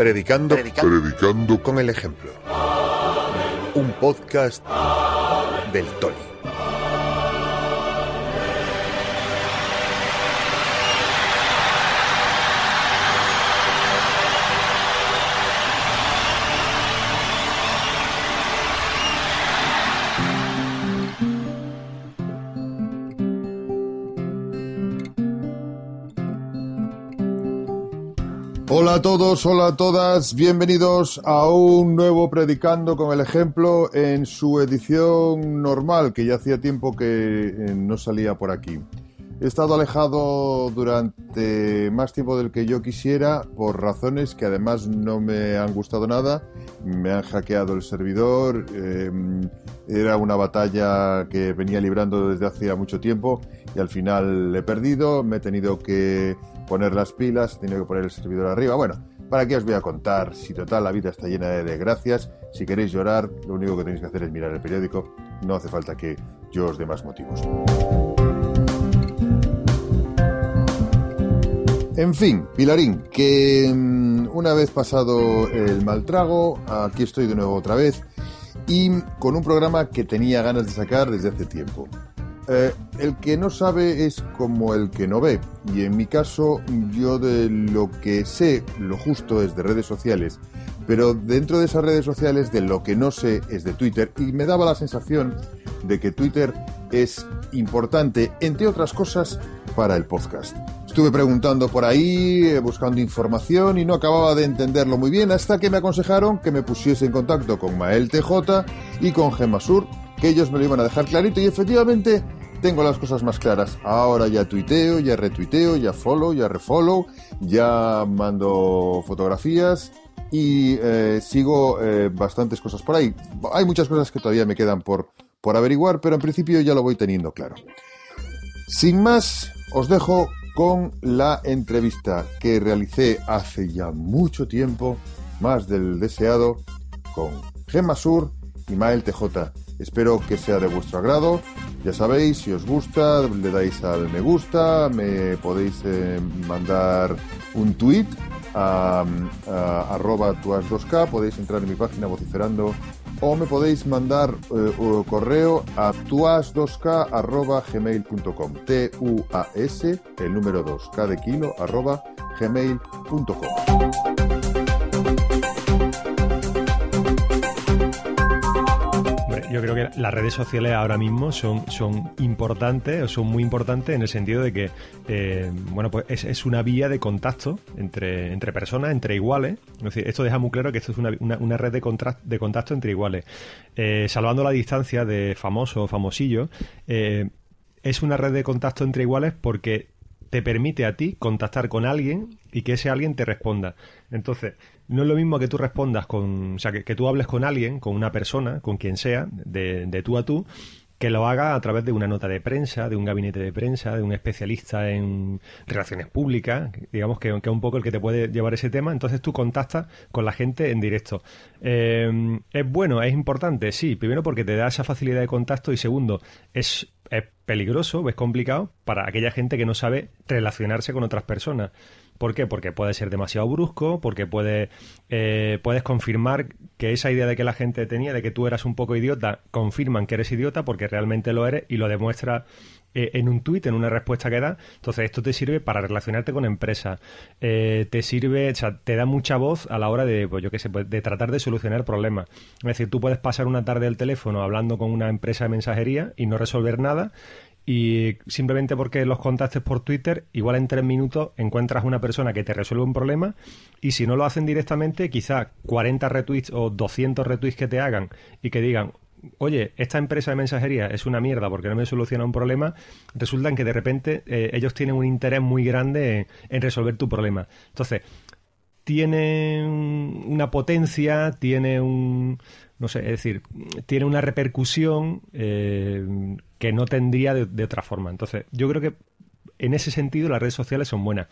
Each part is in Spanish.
Predicando, predicando con el ejemplo. Un podcast del Tony. Hola a todos, hola a todas, bienvenidos a un nuevo Predicando con el Ejemplo en su edición normal, que ya hacía tiempo que eh, no salía por aquí. He estado alejado durante más tiempo del que yo quisiera por razones que además no me han gustado nada. Me han hackeado el servidor, eh, era una batalla que venía librando desde hacía mucho tiempo y al final he perdido, me he tenido que poner las pilas, he tenido que poner el servidor arriba. Bueno, ¿para qué os voy a contar? Si total la vida está llena de desgracias, si queréis llorar, lo único que tenéis que hacer es mirar el periódico, no hace falta que yo os dé más motivos. En fin, Pilarín, que mm, una vez pasado el mal trago, aquí estoy de nuevo otra vez y con un programa que tenía ganas de sacar desde hace tiempo. Eh, el que no sabe es como el que no ve. Y en mi caso, yo de lo que sé, lo justo es de redes sociales. Pero dentro de esas redes sociales, de lo que no sé es de Twitter. Y me daba la sensación de que Twitter es importante, entre otras cosas, para el podcast. Estuve preguntando por ahí, eh, buscando información y no acababa de entenderlo muy bien hasta que me aconsejaron que me pusiese en contacto con Mael TJ y con Gemasur, que ellos me lo iban a dejar clarito y efectivamente tengo las cosas más claras. Ahora ya tuiteo, ya retuiteo, ya follow, ya refollow, ya mando fotografías y eh, sigo eh, bastantes cosas por ahí. Hay muchas cosas que todavía me quedan por, por averiguar, pero en principio ya lo voy teniendo claro. Sin más, os dejo con la entrevista que realicé hace ya mucho tiempo, más del deseado, con Gemma Sur y Mael TJ. Espero que sea de vuestro agrado. Ya sabéis, si os gusta, le dais al me gusta, me podéis eh, mandar un tweet a, arroba tuas2k, podéis entrar en mi página vociferando o me podéis mandar eh, correo a tuas2k.gmail.com T-U-A-S, el número 2, K de kilo, arroba gmail.com. yo creo que las redes sociales ahora mismo son, son importantes, o son muy importantes en el sentido de que, eh, bueno, pues es, una vía de contacto entre, entre personas, entre iguales. Es esto deja muy claro que esto es una, una, red de, de contacto entre iguales. Eh, salvando la distancia de famoso o famosillo, eh, es una red de contacto entre iguales porque te permite a ti contactar con alguien y que ese alguien te responda. Entonces, no es lo mismo que tú respondas con, o sea, que, tú hables con alguien, con una persona, con quien sea, de, de tú a tú, que lo haga a través de una nota de prensa, de un gabinete de prensa, de un especialista en relaciones públicas, digamos que, que es un poco el que te puede llevar ese tema, entonces tú contactas con la gente en directo. Eh, ¿Es bueno? ¿Es importante? Sí, primero porque te da esa facilidad de contacto y segundo, es es peligroso, es complicado para aquella gente que no sabe relacionarse con otras personas. ¿Por qué? Porque puede ser demasiado brusco, porque puede, eh, puedes confirmar que esa idea de que la gente tenía de que tú eras un poco idiota, confirman que eres idiota porque realmente lo eres y lo demuestra eh, en un tuit, en una respuesta que da. Entonces, esto te sirve para relacionarte con empresas. Eh, te sirve, o sea, te da mucha voz a la hora de, pues yo qué sé, pues, de tratar de solucionar problemas. Es decir, tú puedes pasar una tarde al teléfono hablando con una empresa de mensajería y no resolver nada y simplemente porque los contactes por Twitter, igual en tres minutos encuentras una persona que te resuelve un problema y si no lo hacen directamente, quizá 40 retweets o 200 retweets que te hagan y que digan, oye, esta empresa de mensajería es una mierda porque no me soluciona un problema, resulta que de repente eh, ellos tienen un interés muy grande en, resolver tu problema. Entonces, tiene una potencia, tiene un, no sé, es decir, tiene una repercusión eh, que no tendría de, otra forma. Entonces, yo creo que en ese sentido las redes sociales son buenas.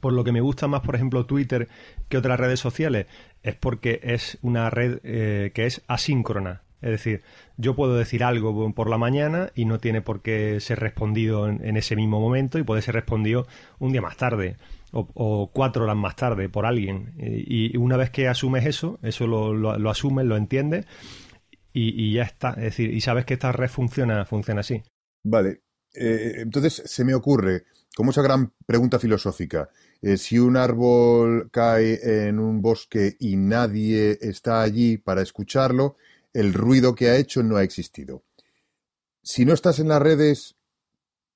Por lo que me gusta más, por ejemplo, Twitter que otras redes sociales, es porque es una red eh, que es asíncrona. Es decir, yo puedo decir algo por la mañana y no tiene por qué ser respondido en, ese mismo momento y puede ser respondido un día más tarde o, cuatro horas más tarde por alguien. Y, una vez que asumes eso, eso lo, lo, asumes, lo entiendes y, ya está. Es decir, y sabes que esta red funciona, funciona así. Vale. Eh, entonces se me ocurre, como esa gran pregunta filosófica, eh, si un árbol cae en un bosque y nadie está allí para escucharlo, el ruido que ha hecho no ha existido. Si no estás en las redes,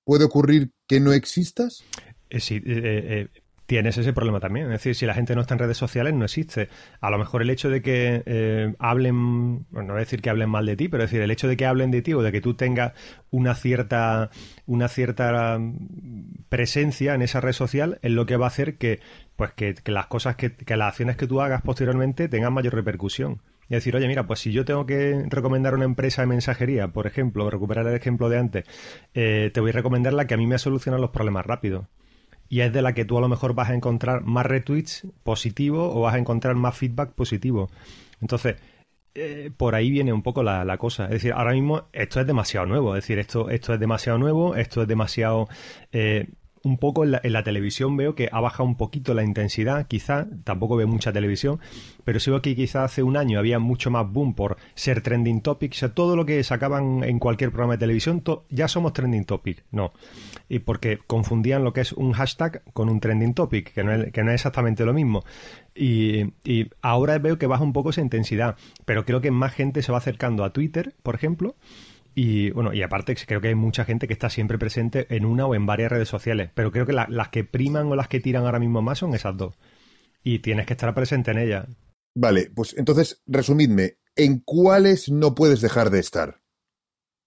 ¿puede ocurrir que no existas? Eh, sí, eh, tienes ese problema también. Es decir, si la gente no está en redes sociales, no existe. A lo mejor el hecho de que eh, hablen, bueno, no decir que hablen mal de ti, pero es decir, el hecho de que hablen de ti o de que tú tengas una cierta, una cierta mm, presencia en esa red social es lo que va a hacer que, pues, que, las cosas, que, que las acciones que tú hagas posteriormente tengan mayor repercusión. Y decir, oye, mira, pues si yo tengo que recomendar una empresa de mensajería, por ejemplo, recuperar el ejemplo de antes, eh, te voy a recomendar la que a mí me ha solucionado los problemas rápido y es de la que tú a lo mejor vas a encontrar más retweets positivos o vas a encontrar más feedback positivo. Entonces, eh, por ahí viene un poco la, cosa. Es decir, ahora mismo esto es demasiado nuevo. Es decir, esto, esto es demasiado nuevo, esto es demasiado eh, un poco en la, televisión veo que ha bajado un poquito la intensidad, quizá, tampoco veo mucha televisión, pero sí veo que quizá hace un año había mucho más boom por ser trending topic, o sea, todo lo que sacaban en cualquier programa de televisión, ya somos trending topic, no. Y porque confundían lo que es un hashtag con un trending topic, que no es, que no es exactamente lo mismo. Y, y ahora veo que baja un poco esa intensidad, pero creo que más gente se va acercando a Twitter, por ejemplo, y bueno, y aparte creo que hay mucha gente que está siempre presente en una o en varias redes sociales, pero creo que las que priman o las que tiran ahora mismo más son esas dos. Y tienes que estar presente en ellas. Vale, pues entonces resumidme, ¿en cuáles no puedes dejar de estar?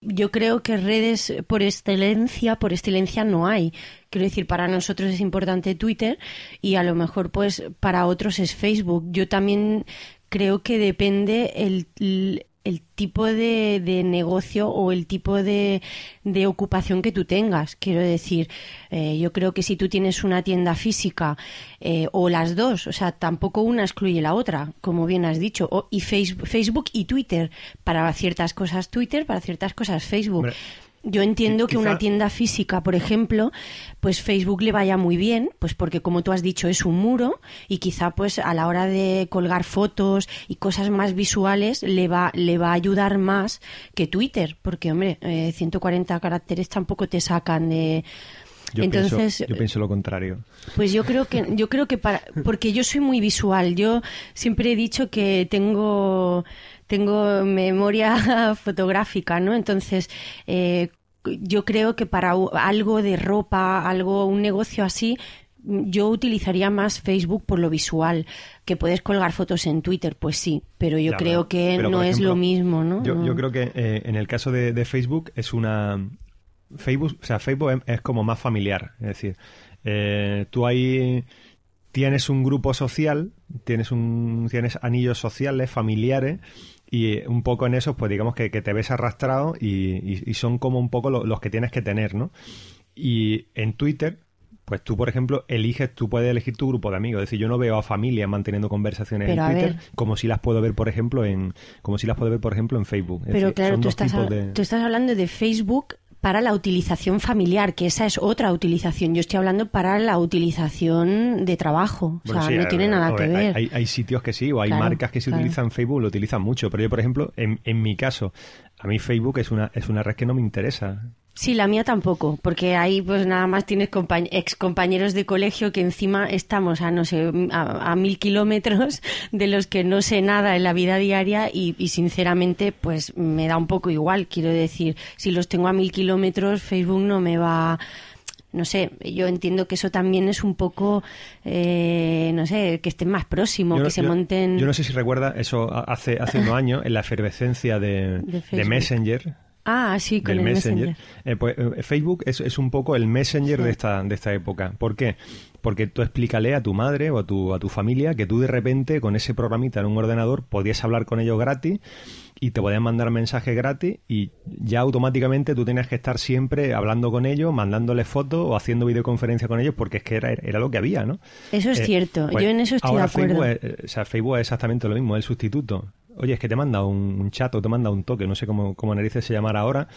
Yo creo que redes por excelencia, por excelencia no hay. Quiero decir, para nosotros es importante Twitter y a lo mejor pues para otros es Facebook. Yo también creo que depende el, el tipo de, de, negocio o el tipo de, de, ocupación que tú tengas. Quiero decir, eh, yo creo que si tú tienes una tienda física eh, o las dos, o sea, tampoco una excluye la otra, como bien has dicho, o, y Facebook, Facebook y Twitter. Para ciertas cosas Twitter, para ciertas cosas Facebook. Yo entiendo que una tienda física, por ejemplo, pues Facebook le vaya muy bien, pues porque como tú has dicho es un muro y quizá pues a la hora de colgar fotos y cosas más visuales le va le va a ayudar más que Twitter, porque hombre, 140 eh, caracteres tampoco te sacan de yo Entonces, pienso, yo pienso lo contrario. Pues yo creo que yo creo que para porque yo soy muy visual. Yo siempre he dicho que tengo tengo memoria fotográfica, ¿no? Entonces, eh, yo creo que para algo de ropa, algo, un negocio así, yo utilizaría más Facebook por lo visual. Que puedes colgar fotos en Twitter, pues sí, pero yo creo que no es lo mismo, ¿no? Yo, creo que eh, en el caso de, Facebook es una... Facebook, o sea, Facebook es, como más familiar, es decir, eh, tú ahí tienes un grupo social, tienes un tienes anillos sociales, familiares y un poco en eso, pues digamos que, te ves arrastrado y, son como un poco los que tienes que tener, ¿no? Y en Twitter, pues tú, por ejemplo, eliges, tú puedes elegir tu grupo de amigos. Es decir, yo no veo a familias manteniendo conversaciones en Twitter como si las puedo ver, por ejemplo, en como si las puedo ver, por ejemplo, en Facebook. Pero claro, tú estás, tú estás hablando de Facebook para la utilización familiar, que esa es otra utilización. Yo estoy hablando para la utilización de trabajo. o sea, no tiene nada que ver. Hay, sitios que sí, o hay marcas que se utilizan Facebook, lo utilizan mucho. Pero yo, por ejemplo, en, en mi caso, a mí Facebook es una, es una red que no me interesa. Sí, la mía tampoco, porque ahí pues nada más tienes ex compañeros de colegio que encima estamos a no sé, a, mil kilómetros de los que no sé nada en la vida diaria y, sinceramente pues me da un poco igual. Quiero decir, si los tengo a mil kilómetros, Facebook no me va no sé, yo entiendo que eso también es un poco, eh, no sé, que estén más próximos, que se monten... Yo no sé si recuerda eso hace, hace unos años, en la efervescencia de, de Messenger, Ah, sí, con el Messenger. Eh, pues, eh, Facebook es, es, un poco el Messenger de, esta, de esta época. ¿Por qué? Porque tú explícale a tu madre o a tu, a tu familia que tú de repente con ese programita en un ordenador podías hablar con ellos gratis y te podían mandar mensajes gratis y ya automáticamente tú tenías que estar siempre hablando con ellos, mandándoles fotos o haciendo videoconferencia con ellos porque es que era, era lo que había, ¿no? Eso es eh, cierto, pues yo en eso estoy de acuerdo. Facebook o sea, Facebook es exactamente lo mismo, es el sustituto. Oye, es que te manda un, chat o te manda un toque, no sé cómo, cómo narices se llamará ahora,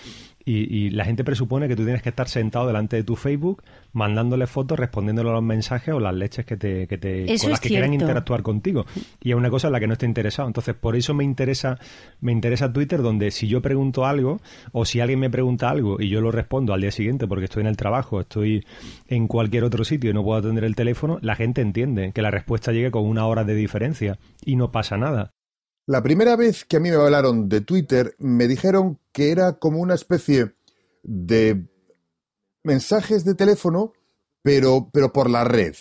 y, la gente presupone que tú tienes que estar sentado delante de tu Facebook mandándole fotos, respondiéndole a los mensajes o las leches que te, que te con las que quieran interactuar contigo. Y es una cosa en la que no estoy interesado. Entonces, por eso me interesa, me interesa Twitter, donde si yo pregunto algo, o si alguien me pregunta algo y yo lo respondo al día siguiente porque estoy en el trabajo, estoy en cualquier otro sitio y no puedo atender el teléfono, la gente entiende que la respuesta llegue con una hora de diferencia y no pasa nada. La primera vez que a mí me hablaron de Twitter, me dijeron que era como una especie de mensajes de teléfono, pero, pero por la red.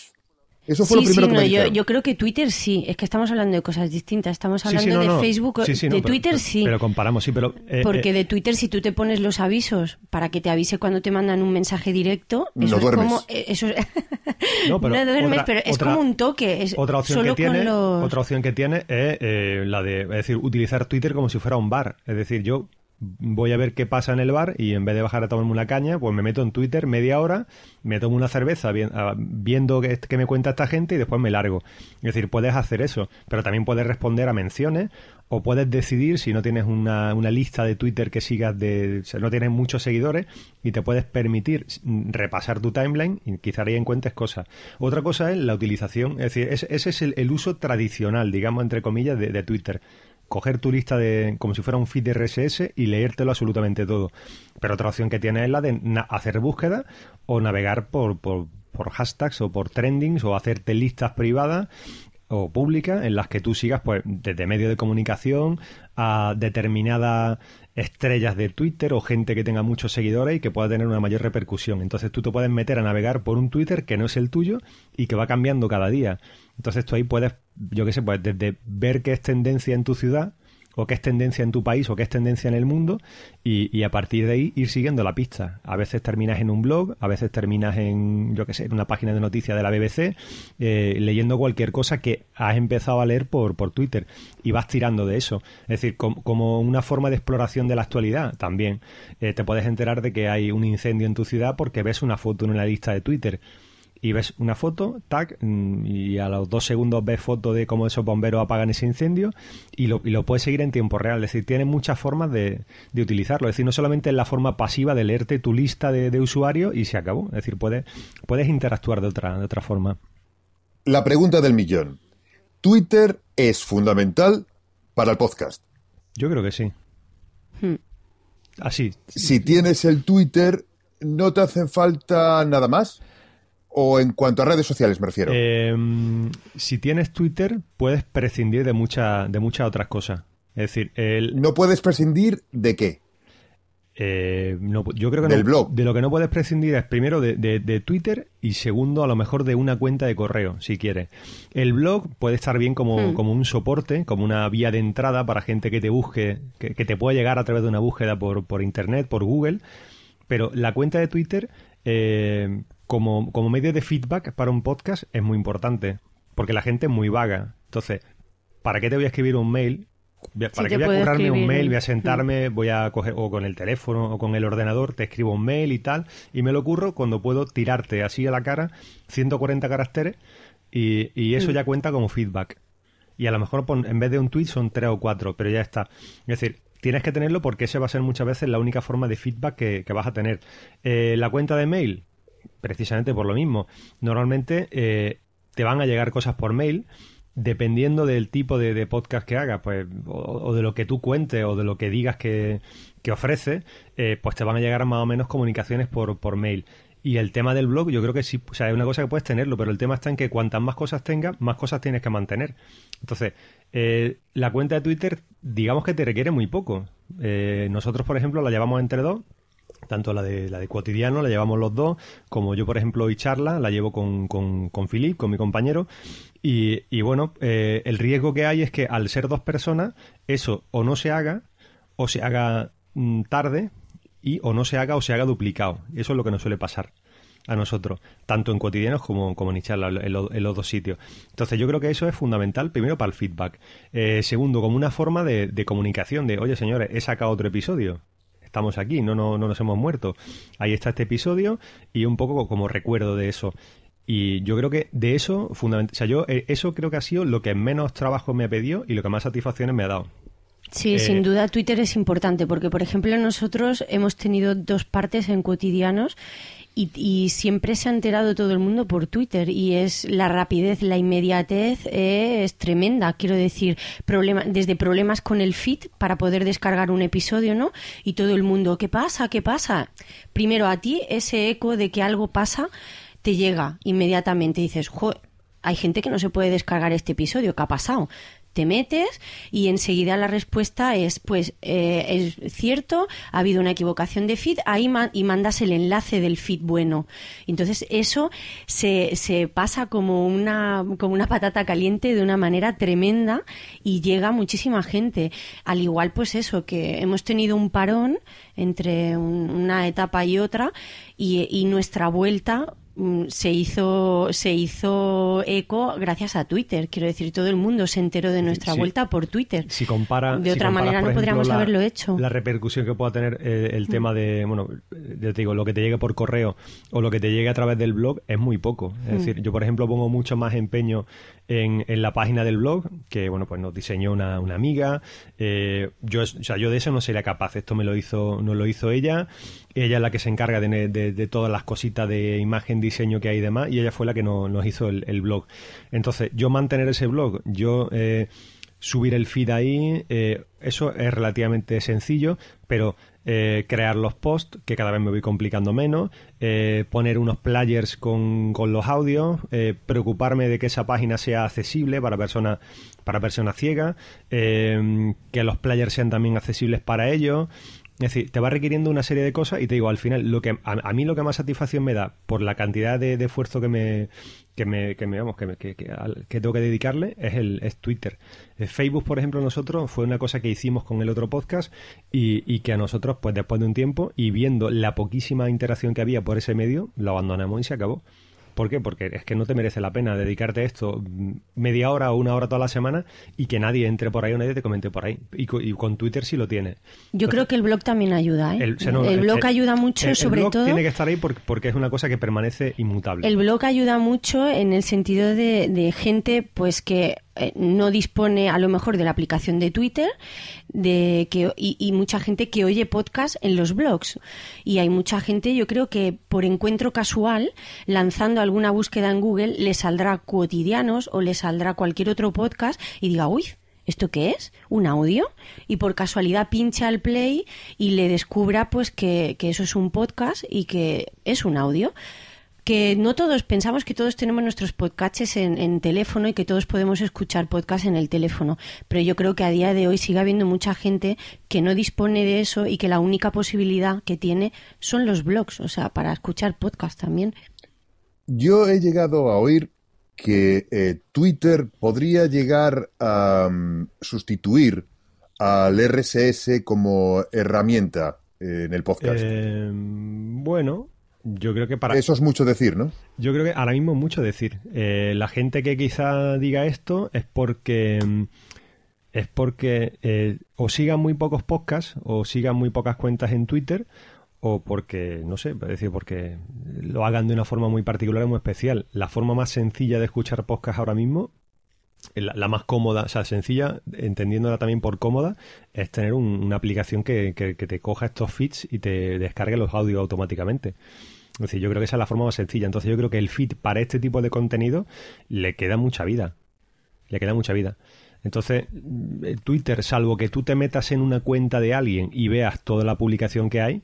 Eso fue lo primero que me yo, yo, creo que Twitter sí, es que estamos hablando de cosas distintas. Estamos hablando de Facebook, de Twitter sí. Pero comparamos, sí, pero. Eh, Porque eh, de Twitter, si tú te pones los avisos para que te avise cuando te mandan un mensaje directo, eso no es como. Eh, eso no, pero duermes, pero es como un toque. Es otra, opción que tiene, otra opción que tiene es la de es decir, utilizar Twitter como si fuera un bar. Es decir, yo voy a ver qué pasa en el bar y en vez de bajar a tomarme una caña, pues me meto en Twitter media hora, me tomo una cerveza viendo qué, me cuenta esta gente y después me largo. Es decir, puedes hacer eso, pero también puedes responder a menciones o puedes decidir si no tienes una, lista de Twitter que sigas de... No tienes muchos seguidores y te puedes permitir repasar tu timeline y quizá ahí encuentres cosas. Otra cosa es la utilización, es decir, ese, es el, uso tradicional, digamos, entre comillas, de Twitter coger tu lista de como si fuera un feed de RSS y leértelo absolutamente todo. Pero otra opción que tiene es la de hacer búsqueda o navegar por, por, por hashtags o por trendings o hacerte listas privadas o públicas en las que tú sigas pues desde medios de comunicación a determinadas estrellas de Twitter o gente que tenga muchos seguidores y que pueda tener una mayor repercusión. Entonces tú te puedes meter a navegar por un Twitter que no es el tuyo y que va cambiando cada día. Entonces tú ahí puedes, yo qué sé, pues desde ver qué es tendencia en tu ciudad o qué es tendencia en tu país o qué es tendencia en el mundo y, a partir de ahí ir siguiendo la pista. A veces terminas en un blog, a veces terminas en, yo qué sé, en una página de noticias de la BBC, eh, leyendo cualquier cosa que has empezado a leer por, por Twitter y vas tirando de eso. Es decir, como una forma de exploración de la actualidad también. Eh, te puedes enterar de que hay un incendio en tu ciudad porque ves una foto en una lista de Twitter y ves una foto, tag, mm, y a los dos segundos ves foto de cómo esos bomberos apagan ese incendio y lo, y lo puedes seguir en tiempo real. Es decir, tiene muchas formas de, de utilizarlo. Es decir, no solamente en la forma pasiva de leerte tu lista de, de usuarios y se acabó. Es decir, puedes, puedes interactuar de otra, de otra forma. La pregunta del millón. ¿Twitter es fundamental para el podcast? Yo creo que sí. Hmm. Así. Si tienes el Twitter, ¿no te hace falta nada más? ¿O en cuanto a redes sociales me refiero? Em, si tienes Twitter, puedes prescindir de, mucha, de muchas otras cosas. Es decir, el... ¿No puedes prescindir de qué? Eh, yo creo que Del blog. de lo que no puedes prescindir es primero de, Twitter y segundo a lo mejor de una cuenta de correo, si quieres. El blog puede estar bien como, hmm. como un soporte, como una vía de entrada para gente que te busque, que, te pueda llegar a través de una búsqueda por, por Internet, por Google, pero la cuenta de Twitter eh, como, como medio de feedback para un podcast es muy importante, porque la gente es muy vaga. Entonces, ¿para qué te voy a escribir un mail? ¿Para qué voy a currarme un mail? Voy a sentarme, voy a coger, o con el teléfono o con el ordenador, te escribo un mail y tal, y me lo ocurro cuando puedo tirarte así a la cara 140 caracteres y, y eso ya cuenta como feedback. Y a lo mejor en vez de un tweet son tres o cuatro, pero ya está. Es decir, tienes que tenerlo porque ese va a ser muchas veces la única forma de feedback que, que vas a tener. Eh, la cuenta de mail, precisamente por lo mismo. Normalmente eh, te van a llegar cosas por mail dependiendo del tipo de, podcast que hagas, pues, o, de lo que tú cuentes, o de lo que digas que, que ofreces, eh, pues te van a llegar más o menos comunicaciones por, por mail. Y el tema del blog, yo creo que sí, o sea, es una cosa que puedes tenerlo, pero el tema está en que cuantas más cosas tengas, más cosas tienes que mantener. Entonces, eh, la cuenta de Twitter, digamos que te requiere muy poco. nosotros, por ejemplo, la llevamos entre dos, tanto la de, la de cotidiano la llevamos los dos, como yo, por ejemplo, hoy charla, la llevo con, con, con con mi compañero, y, y bueno, eh, el riesgo que hay es que al ser dos personas, eso o no se haga, o se haga mm, tarde, y o no se haga o se haga duplicado. Eso es lo que nos suele pasar a nosotros, tanto en cotidianos como, como en charla, en, los dos sitios. Entonces yo creo que eso es fundamental, primero para el feedback. Eh, segundo, como una forma de, de comunicación, de, oye señores, he sacado otro episodio estamos aquí, no, no, no nos hemos muerto. Ahí está este episodio y un poco como recuerdo de eso. Y yo creo que de eso, fundamental, o sea, yo eh, eso creo que ha sido lo que menos trabajo me ha pedido y lo que más satisfacciones me ha dado. Sí, Eh, sin duda Twitter es importante porque, por ejemplo, nosotros hemos tenido dos partes en cotidianos y, y siempre se ha enterado todo el mundo por Twitter y es la rapidez, la inmediatez eh, es tremenda. Quiero decir, problema, desde problemas con el feed para poder descargar un episodio, ¿no? Y todo el mundo, ¿qué pasa? ¿Qué pasa? Primero a ti ese eco de que algo pasa te llega inmediatamente dices, "Jo, hay gente que no se puede descargar este episodio, ¿qué ha pasado? Te metes y enseguida la respuesta es, pues eh, es cierto, ha habido una equivocación de feed, ahí y mandas el enlace del feed bueno. Entonces eso se, se pasa como una, como una patata caliente de una manera tremenda y llega muchísima gente. Al igual, pues eso, que hemos tenido un parón entre un- una etapa y otra y, nuestra vuelta se hizo se hizo eco gracias a Twitter. Quiero decir, todo el mundo se enteró de nuestra sí. vuelta por Twitter. Si compara, de si otra manera no podríamos la- haberlo hecho. La repercusión que pueda tener eh, el tema de, bueno, yo te digo, lo que te llegue por correo o lo que te llegue a través del blog es muy poco. Es Mm. decir, yo, por ejemplo, pongo mucho más empeño en, la página del blog, que, bueno, pues nos diseñó una, una amiga. Eh, yo, o sea, yo de eso no sería capaz. Esto me lo hizo, nos lo hizo ella. Ella es la que se encarga de, de- todas las cositas de imagen, diseño que hay y demás, y ella fue la que no- nos hizo el, el blog. Entonces, yo mantener ese blog, yo eh, subir el feed ahí, eh, eso es relativamente sencillo, pero eh, crear los posts, que cada vez me voy complicando menos, eh, poner unos players con, con los audios, eh, preocuparme de que esa página sea accesible para personas para personas ciegas, eh, que los players sean también accesibles para ellos. Es decir, te va requiriendo una serie de cosas y te digo, al final, lo que a, mí lo que más satisfacción me da por la cantidad de, de esfuerzo que me, que me, que me, vamos, que, me- que, que, que tengo que dedicarle es el es Twitter. Facebook, por ejemplo, nosotros fue una cosa que hicimos con el otro podcast y, y que a nosotros, pues después de un tiempo y viendo la poquísima interacción que había por ese medio, lo abandonamos y se acabó. ¿Por qué? Porque es que no te merece la pena dedicarte a esto mm, media hora o una hora toda la semana y que nadie entre por ahí o nadie te comente por ahí. Y, co- y con Twitter sí lo tiene. Yo creo que el blog también ayuda, ¿eh? El, El, o sea, no, blog el- ayuda mucho, sobre blog todo. tiene que estar ahí porque, porque es una cosa que permanece inmutable. El blog ayuda mucho en el sentido de, de gente pues que eh, no dispone a lo mejor de la aplicación de Twitter de que y, y mucha gente que oye podcast en los blogs y hay mucha gente yo creo que por encuentro casual lanzando alguna búsqueda en Google le saldrá cotidianos o le saldrá cualquier otro podcast y diga uy ¿Esto qué es? ¿Un audio? Y por casualidad pincha al play y le descubra pues que, que eso es un podcast y que es un audio que no todos pensamos que todos tenemos nuestros podcasts en, en teléfono y que todos podemos escuchar podcasts en el teléfono, pero yo creo que a día de hoy sigue habiendo mucha gente que no dispone de eso y que la única posibilidad que tiene son los blogs, o sea, para escuchar podcasts también. Yo he llegado a oír que eh, Twitter podría llegar a mm, sustituir al RSS como herramienta eh, en el podcast. Eh, bueno, yo creo que para Eso es mucho decir, ¿no? Yo creo que ahora mismo es mucho decir. Eh, la gente que quizá diga esto es porque mm, es porque eh, o sigan muy pocos podcasts o sigan muy pocas cuentas en Twitter o porque, no sé, es decir, porque lo hagan de una forma muy particular y muy especial. La forma más sencilla de escuchar podcasts ahora mismo, eh, la, la más cómoda, o sea, sencilla, entendiéndola también por cómoda, es tener un- una aplicación que, que- que te coja estos feeds y te descargue los audios automáticamente. Es decir, yo creo que esa es la forma más sencilla. Entonces yo creo que el feed para este tipo de contenido le queda mucha vida. Le queda mucha vida. Entonces, mm, Twitter, salvo que tú te metas en una cuenta de alguien y veas toda la publicación que hay,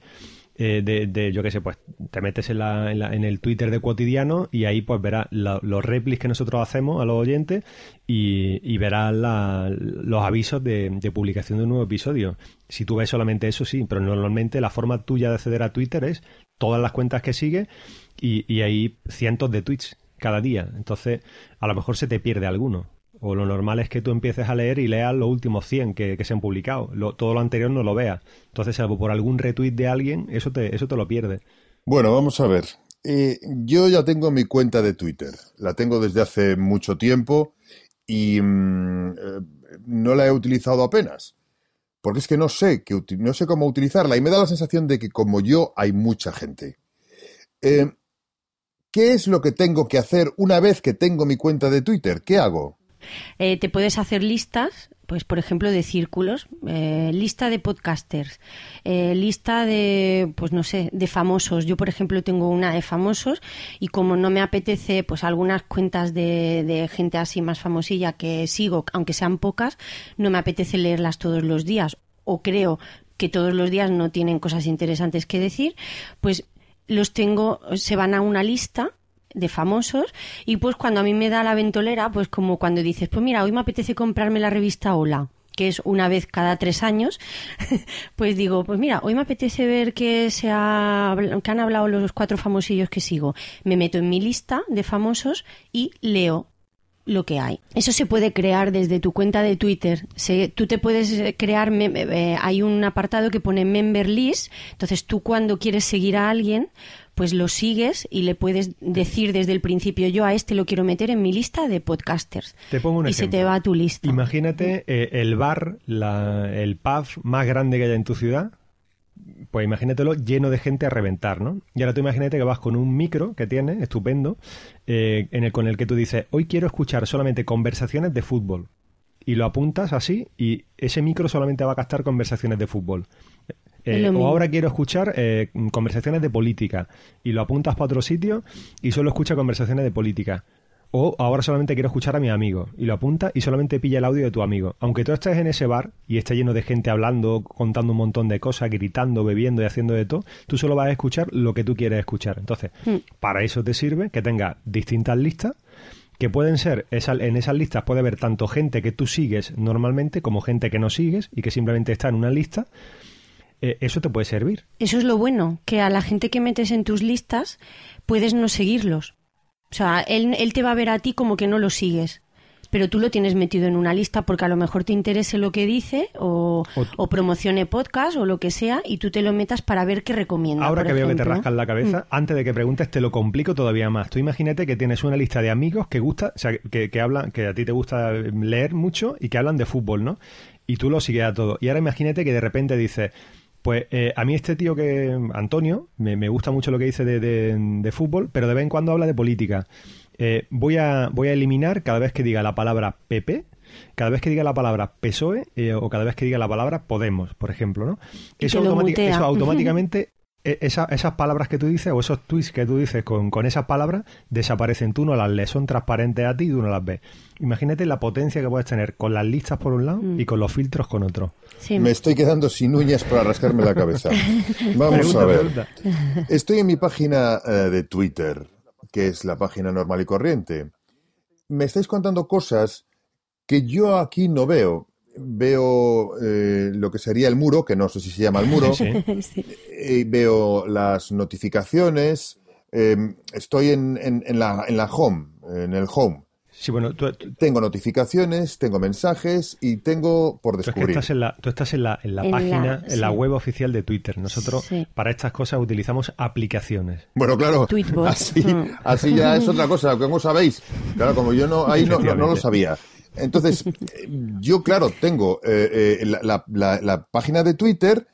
eh, de, de, yo qué sé, pues te metes en, la, en, la- en el Twitter de cotidiano y ahí pues verás los replis que nosotros hacemos a los oyentes y, y verás los avisos de, de publicación de un nuevo episodio. Si tú ves solamente eso, sí, pero normalmente la forma tuya de acceder a Twitter es todas las cuentas que sigues y, y hay cientos de tweets cada día. Entonces, a lo mejor se te pierde alguno. O lo normal es que tú empieces a leer y leas los últimos 100 que, se han publicado. Todo lo anterior no lo veas. Entonces, salvo por algún retweet de alguien, eso te, eso te lo pierdes. Bueno, vamos a ver. Eh, yo ya tengo mi cuenta de Twitter. La tengo desde hace mucho tiempo y mm, eh, no la he utilizado apenas. Porque es que no sé, que no sé cómo utilizarla y me da la sensación de que como yo hay mucha gente. Eh, ¿Qué es lo que tengo que hacer una vez que tengo mi cuenta de Twitter? ¿Qué hago? Eh, te puedes hacer listas pues por ejemplo de círculos, eh, lista de podcasters, eh, lista de, pues no sé, de famosos. Yo por ejemplo tengo una de famosos y como no me apetece, pues algunas cuentas de, de gente así más famosilla que sigo, aunque sean pocas, no me apetece leerlas todos los días o creo que todos los días no tienen cosas interesantes que decir, pues los tengo, se van a una lista de famosos y pues cuando a mí me da la ventolera, pues como cuando dices, pues mira, hoy me apetece comprarme la revista Hola que es una vez cada tres años, pues digo, pues mira, hoy me apetece ver que, se ha, que han hablado los cuatro famosillos que sigo. Me meto en mi lista de famosos y leo lo que hay. Eso se puede crear desde tu cuenta de Twitter. Se, tú te puedes crear, eh, hay un apartado que pone member list, entonces tú cuando quieres seguir a alguien, pues lo sigues y le puedes decir desde el principio, yo a este lo quiero meter en mi lista de podcasters. Te pongo un y ejemplo. se te va a tu lista. Imagínate eh, el bar, la, el pub más grande que haya en tu ciudad, pues imagínatelo lleno de gente a reventar, ¿no? Y ahora tú imagínate que vas con un micro que tienes, estupendo, eh, en el, con el que tú dices, hoy quiero escuchar solamente conversaciones de fútbol. Y lo apuntas así y ese micro solamente va a captar conversaciones de fútbol. Eh, o ahora quiero escuchar eh, conversaciones de política y lo apuntas para otro sitio y solo escucha conversaciones de política. O ahora solamente quiero escuchar a mi amigo y lo apunta y solamente pilla el audio de tu amigo. Aunque tú estés en ese bar y esté lleno de gente hablando, contando un montón de cosas, gritando, bebiendo y haciendo de todo, tú solo vas a escuchar lo que tú quieres escuchar. Entonces, Hmm. para eso te sirve que tengas distintas listas que pueden ser, en esas listas puede haber tanto gente que tú sigues normalmente como gente que no sigues y que simplemente está en una lista. Eh, eso te puede servir. Eso es lo bueno, que a la gente que metes en tus listas puedes no seguirlos. O sea, él, él te va a ver a ti como que no lo sigues. Pero tú lo tienes metido en una lista porque a lo mejor te interese lo que dice o, O- o promocione podcast o lo que sea y tú te lo metas para ver qué recomienda. Ahora por que veo que te rascas la cabeza, antes de que preguntes te lo complico todavía más. Tú imagínate que tienes una lista de amigos que gusta, o sea, que, que hablan, que a ti te gusta leer mucho y que hablan de fútbol, ¿no? Y tú lo sigues a todo. Y ahora imagínate que de repente dices, pues eh, a mí este tío que, Antonio, me, me gusta mucho lo que dice de, de- de fútbol, pero de vez en cuando habla de política. Eh, voy, a, voy a eliminar cada vez que diga la palabra PP, cada vez que diga la palabra PSOE eh, o cada vez que diga la palabra Podemos, por ejemplo, ¿no? Eso, eso automáticamente esa- esas palabras que tú dices o esos tweets que tú dices con, con esas palabras desaparecen. Tú no las lees, son transparentes a ti y tú no las ves. Imagínate la potencia que puedes tener con las listas por un lado Mm. y con los filtros con otro. Sí. Me estoy quedando sin uñas para rascarme la cabeza. Vamos Pregunta, a ver. pregunta. Estoy en mi página eh, de Twitter, que es la página normal y corriente. Me estáis contando cosas que yo aquí no veo. Veo eh, lo que sería el muro, que no sé si se llama el muro. Sí. Eh, veo las notificaciones. eh, estoy en, en- en la, en la home, en el home. Sí, bueno, tú, tú- Tengo notificaciones, tengo mensajes y tengo por tú es que descubrir. estás en la, tú estás en la, en la En la- página, en la web oficial de Twitter. Nosotros Sí. para estas cosas utilizamos aplicaciones. Bueno, claro, Tweetbot. así, Mm. así ya es otra cosa, como sabéis. Claro, como yo no, ahí no, no- no lo sabía. Entonces, yo, claro, tengo eh, eh, la, la- la- la página de Twitter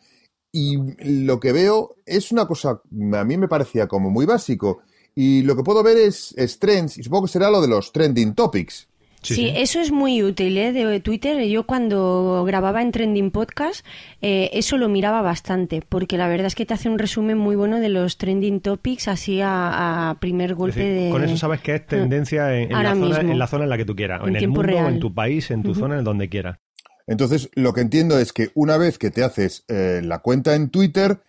y lo que veo es una cosa, a mí me parecía como muy básico. Y lo que puedo ver es, es trends, y supongo que será lo de los trending topics. Sí, Sí, sí. eso es muy útil ¿eh? de Twitter. Yo cuando grababa en Trending Podcast, eh, eso lo miraba bastante, porque la verdad es que te hace un resumen muy bueno de los trending topics así a, a primer golpe decir, de... Con eso sabes que es tendencia en, la zona, en la zona en la que tú quieras, o En en el tiempo mundo, real. en tu país, en tu zona, en donde quieras. Entonces, lo que entiendo es que una vez que te haces eh, la cuenta en Twitter,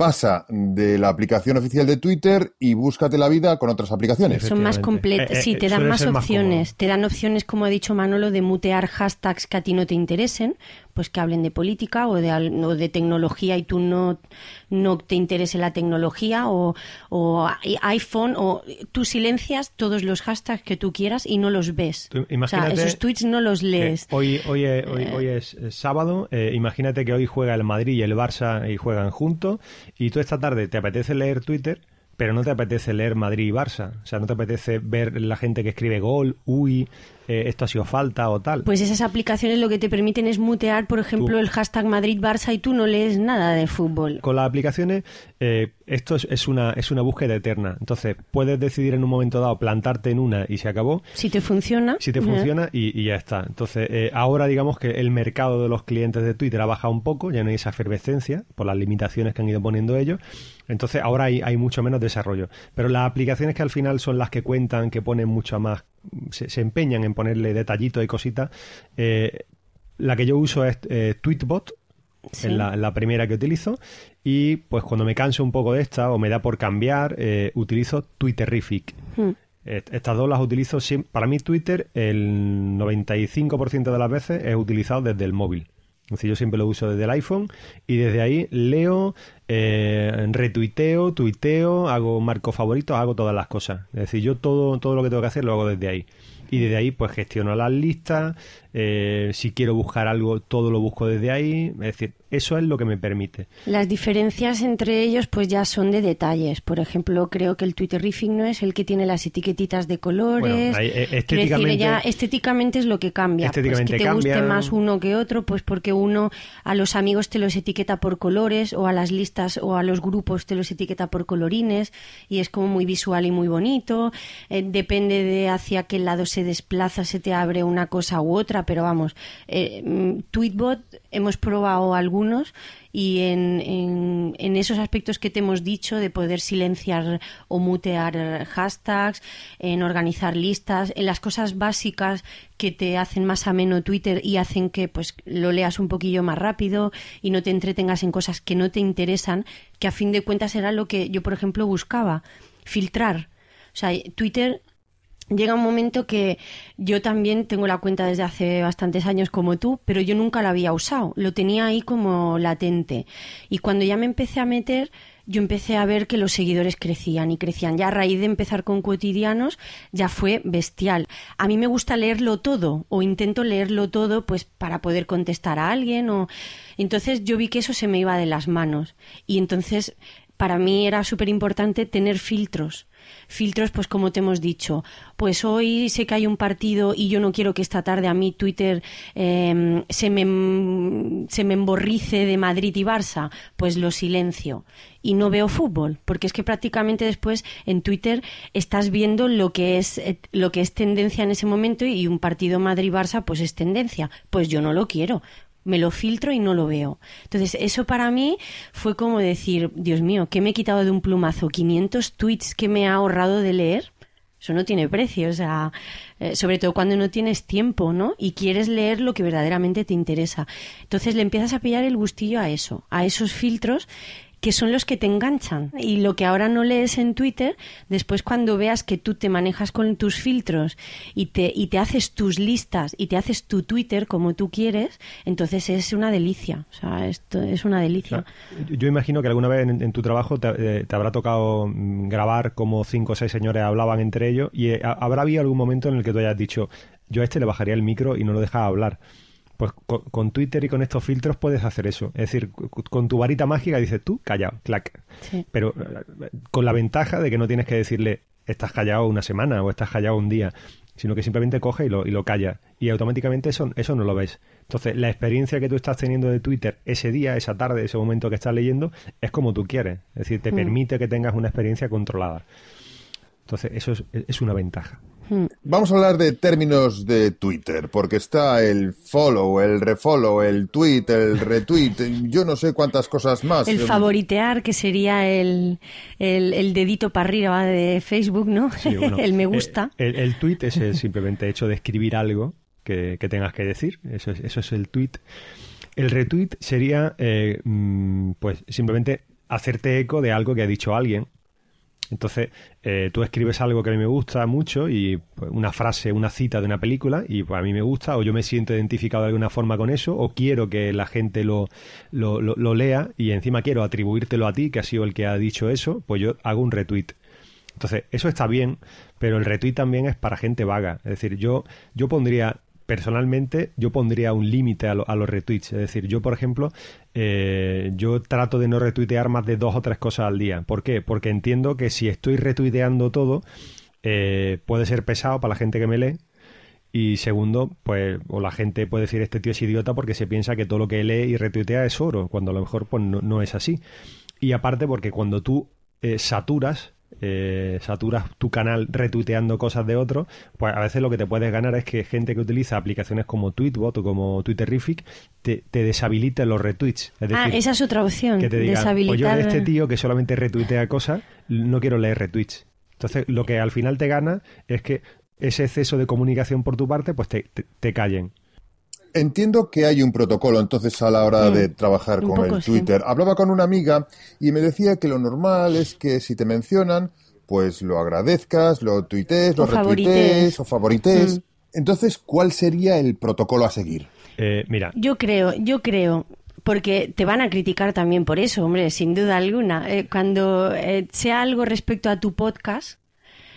pasa de la aplicación oficial de Twitter y búscate la vida con otras aplicaciones. Son más completas, Eh, eh, sí, te dan más ser más opciones. te dan opciones, como ha dicho Manolo, de mutear hashtags que a ti no te interesen, pues que hablen de política o de, al- o de tecnología y tú no, no te interese la tecnología o, o iPhone o tú silencias todos los hashtags que tú quieras y no los ves. Tú o sea, esos tweets no los lees. hoy, hoy, es, hoy, hoy es eh, sábado, eh, imagínate que hoy juega el Madrid y el Barça y juegan juntos y tú esta tarde te apetece leer Twitter, pero no te apetece leer Madrid y Barça. O sea, no te apetece ver la gente que escribe gol, uy, eh, esto ha sido falta o tal. Pues esas aplicaciones lo que te permiten es mutear, por ejemplo, el hashtag Madrid-Barça y tú no lees nada de fútbol. Con las aplicaciones, eh, esto es, una, es una búsqueda eterna. Entonces, puedes decidir en un momento dado plantarte en una y se acabó. Si te funciona. Si te funciona y, ya está. Entonces, eh, ahora digamos que el mercado de los clientes de Twitter ha bajado un poco, ya no hay esa efervescencia por las limitaciones que han ido poniendo ellos. Entonces ahora hay, hay mucho menos desarrollo. Pero las aplicaciones que al final son las que cuentan, que ponen mucho más, se, empeñan en ponerle detallitos y cositas. Eh, la que yo uso es eh, Tweetbot, es la, primera que utilizo. Y pues cuando me canso un poco de esta o me da por cambiar, eh, utilizo Twitterific. Hmm. Estas dos las utilizo Para mí Twitter el 95% de las veces es utilizado desde el móvil. Decir, yo siempre lo uso desde el iPhone y desde ahí leo, eh, retuiteo, tuiteo, hago marco favoritos, hago todas las cosas. Es decir, yo todo, todo lo que tengo que hacer lo hago desde ahí. Y desde ahí pues gestiono las listas, eh, si quiero buscar algo, todo lo busco desde ahí. Es decir, eso es lo que me permite. Las diferencias entre ellos pues ya son de detalles. Por ejemplo, creo que el Twitter Riffing no es el que tiene las etiquetitas de colores. Eh, estéticamente, ya estéticamente es lo que cambia. Pues que te guste más uno que otro, pues porque uno a los amigos te los etiqueta por colores o a las listas o a los grupos te los etiqueta por colorines y es como muy visual y muy bonito. Eh, depende de hacia qué lado se desplaza, se te abre una cosa u otra pero vamos, eh, mm, Tweetbot hemos probado y en, en, esos aspectos que te hemos dicho de poder silenciar o mutear hashtags, en organizar listas, en las cosas básicas que te hacen más ameno Twitter y hacen que pues lo leas un poquillo más rápido y no te entretengas en cosas que no te interesan, que a fin de cuentas era lo que yo por ejemplo buscaba, filtrar. O sea, Twitter llega un momento que yo también tengo la cuenta desde hace bastantes años como tú, pero yo nunca la había usado, lo tenía ahí como latente. Y cuando ya me empecé a meter, yo empecé a ver que los seguidores crecían y crecían. Ya a raíz de empezar con cotidianos, ya fue bestial. A mí me gusta leerlo todo o intento leerlo todo pues para poder contestar a alguien o entonces yo vi que eso se me iba de las manos y entonces para mí era súper importante tener filtros filtros, pues como te hemos dicho, pues hoy sé que hay un partido y yo no quiero que esta tarde a mí Twitter em, se, me, se me emborrice de Madrid y Barça, pues lo silencio. Y no veo fútbol, porque es que prácticamente después en Twitter estás viendo lo que es eh, lo que es tendencia en ese momento y un partido Madrid-Barça pues es tendencia, pues yo no lo quiero me lo filtro y no lo veo. Entonces, eso para mí fue como decir, Dios mío, ¿qué me he quitado de un plumazo? ¿500 tweets que me ha ahorrado de leer? Eso no tiene precio, o sea, eh, sobre todo cuando no tienes tiempo, ¿no? Y quieres leer lo que verdaderamente te interesa. Entonces le empiezas a pillar el gustillo a eso, a esos filtros que son los que te enganchan. Y lo que ahora no lees en Twitter, después cuando veas que tú te manejas con tus filtros y te, y te haces tus listas y te haces tu Twitter como tú quieres, entonces es una delicia. O sea, esto es una delicia. Yo imagino que alguna vez en, tu trabajo te, te, habrá tocado mm, grabar como cinco o seis señores hablaban entre ellos y eh, habrá habido algún momento en el que tú hayas dicho, yo a este le bajaría el micro y no lo dejaba hablar. Pues con, Twitter y con estos filtros puedes hacer eso. Es decir, con tu varita mágica dices tú, callado, clac. Pero eh, con la ventaja de que no tienes que decirle, estás callado una semana o estás callado un día, sino que simplemente coge y lo, y lo calla. Y automáticamente eso, eso no lo ves. Entonces, la experiencia que tú estás teniendo de Twitter ese día, esa tarde, ese momento que estás leyendo, es como tú quieres. Es decir, te mm. permite que tengas una experiencia controlada. Entonces, eso es una ventaja. Vamos a hablar de términos de Twitter, porque está el follow, el refollow, el tweet, el retweet, yo no sé cuántas cosas más. El favoritear, que sería el, el, dedito para arriba de Facebook, ¿no? el me gusta. El, el, tweet es el simplemente hecho de escribir algo que, tengas que decir, eso es, eso es el tweet. El retweet sería, eh, mm, pues, simplemente hacerte eco de algo que ha dicho alguien entonces, eh, tú escribes algo que a mí me gusta mucho y pues, una frase, una cita de una película y pues, a mí me gusta o yo me siento identificado de alguna forma con eso o quiero que la gente lo, lo, lo, lea y encima quiero atribuírtelo a ti, que ha sido el que ha dicho eso, pues yo hago un retweet. Entonces, eso está bien, pero el retweet también es para gente vaga. Es decir, yo, yo pondría personalmente yo pondría un límite a, los retweets. Es decir, yo, por ejemplo, eh, yo trato de no retuitear más de dos o tres cosas al día. ¿Por qué? Porque entiendo que si estoy retuiteando todo, eh, puede ser pesado para la gente que me lee. Y segundo, pues, o la gente puede decir este tío es idiota porque se piensa que todo lo que lee y retuitea es oro, cuando a lo mejor pues no, es así. Y aparte porque cuando tú eh, saturas eh, saturas tu canal retuiteando cosas de otros, pues a veces lo que te puedes ganar es que gente que utiliza aplicaciones como Tweetbot o como Twitterific te, te deshabilite los retweets. ah, esa es otra opción. Que te deshabilitar... yo de este tío que solamente retuitea cosas, no quiero leer retweets. Entonces, lo que al final te gana es que ese exceso de comunicación por tu parte, pues te, te callen. Entiendo que hay un protocolo entonces a la hora de trabajar con el Twitter. Hablaba con una amiga y me decía que lo normal es que si te mencionan, pues lo agradezcas, lo tuitees, lo retuitees o favorites. Mm. Entonces, ¿cuál sería el protocolo a seguir? Eh, mira. Yo creo, yo creo porque te van a criticar también por eso, hombre, sin duda alguna. Eh, cuando eh, sea algo respecto a tu podcast,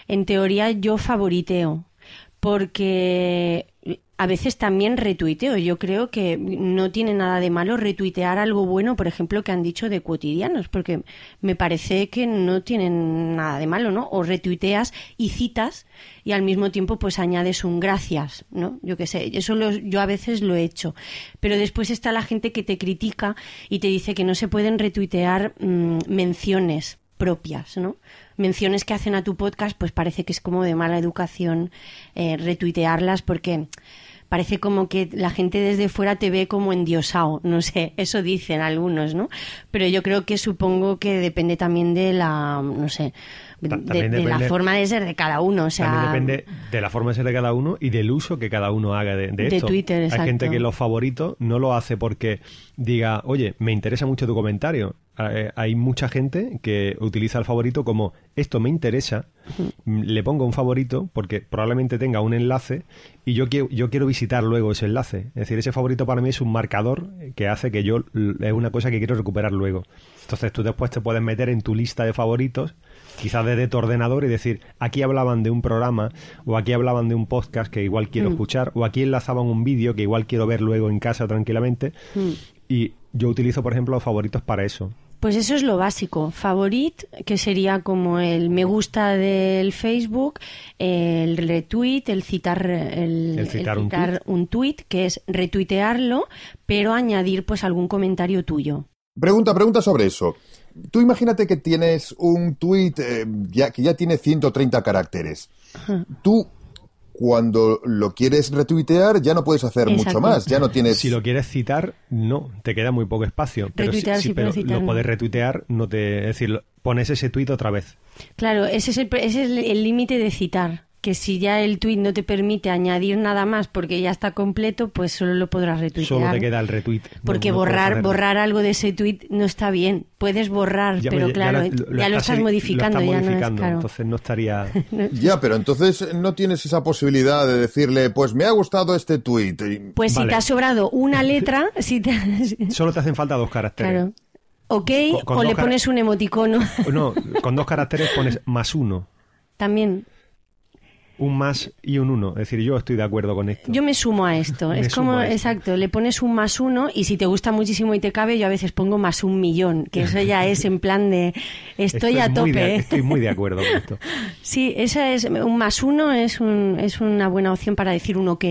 en teoría yo favoriteo, porque a veces también retuiteo. Yo creo que no tiene nada de malo retuitear algo bueno, por ejemplo, que han dicho de cotidianos, porque me parece que no tienen nada de malo, ¿no? O retuiteas y citas y al mismo tiempo pues añades un gracias, ¿no? Yo qué sé, eso yo a veces lo he hecho. Pero después está la gente que te critica y te dice que no se pueden retuitear mm, menciones propias, ¿no? Menciones que hacen a tu podcast, pues parece que es como de mala educación eh, retuitearlas porque parece como que la gente desde fuera te ve como endiosado, no sé, eso dicen algunos, ¿no? Pero yo creo que supongo que depende también de la, no sé, de, la forma de ser de cada uno. O sea, también depende de la forma de ser de cada uno y del uso que cada uno haga de, de, esto. Twitter, exacto. Hay gente que los favoritos no lo hace porque diga, oye, me interesa mucho tu comentario. Eh, hay mucha gente que utiliza el favorito como esto me interesa, le pongo un favorito porque probablemente tenga un enlace y yo quiero, yo quiero visitar luego ese enlace. Es decir, ese favorito para mí es un marcador que hace que yo es una cosa que quiero recuperar luego. Entonces tú después te puedes meter en tu lista de favoritos quizás desde tu ordenador y decir, aquí hablaban de un programa o aquí hablaban de un podcast que igual quiero mm. escuchar o aquí enlazaban un vídeo que igual quiero ver luego en casa tranquilamente. Mm. Y yo utilizo, por ejemplo, los favoritos para eso. Pues eso es lo básico. Favorit, que sería como el me gusta del Facebook, el retweet, el citar, el, citar, un, tweet. que es retuitearlo, pero añadir pues algún comentario tuyo. Pregunta, pregunta sobre eso. Tú imagínate que tienes un tweet eh, ya, que ya tiene 130 caracteres. Tú cuando lo quieres retuitear ya no puedes hacer mucho más, ya no tienes... Si lo quieres citar, no, te queda muy poco espacio. Pero, si, lo puedes retuitear, no te... Es decir, pones ese tweet otra vez. Claro, ese es el límite de citar que si ya el tweet no te permite añadir nada más porque ya está completo, pues solo lo podrás retuitear. Solo te queda el retweet. Porque borrar borrar algo de ese tweet no está bien. Puedes borrar, pero claro, ya lo, estás modificando. ya no es, claro. Entonces no estaría... ya, pero entonces no tienes esa posibilidad de decirle, pues me ha gustado este tweet. Pues si te ha sobrado una letra... si Solo te hacen falta dos caracteres. Claro. Ok, o le pones un emoticono. No, con dos caracteres pones más uno. También un más y un uno. Es decir, yo estoy de acuerdo con esto. Yo me sumo a esto. es como, exacto, le pones un más uno y si te gusta muchísimo y te cabe, yo a veces pongo más un millón, que eso ya es en plan de estoy, a tope. estoy muy de acuerdo con esto. sí, esa es, un más uno es, un, es una buena opción para decir un ok.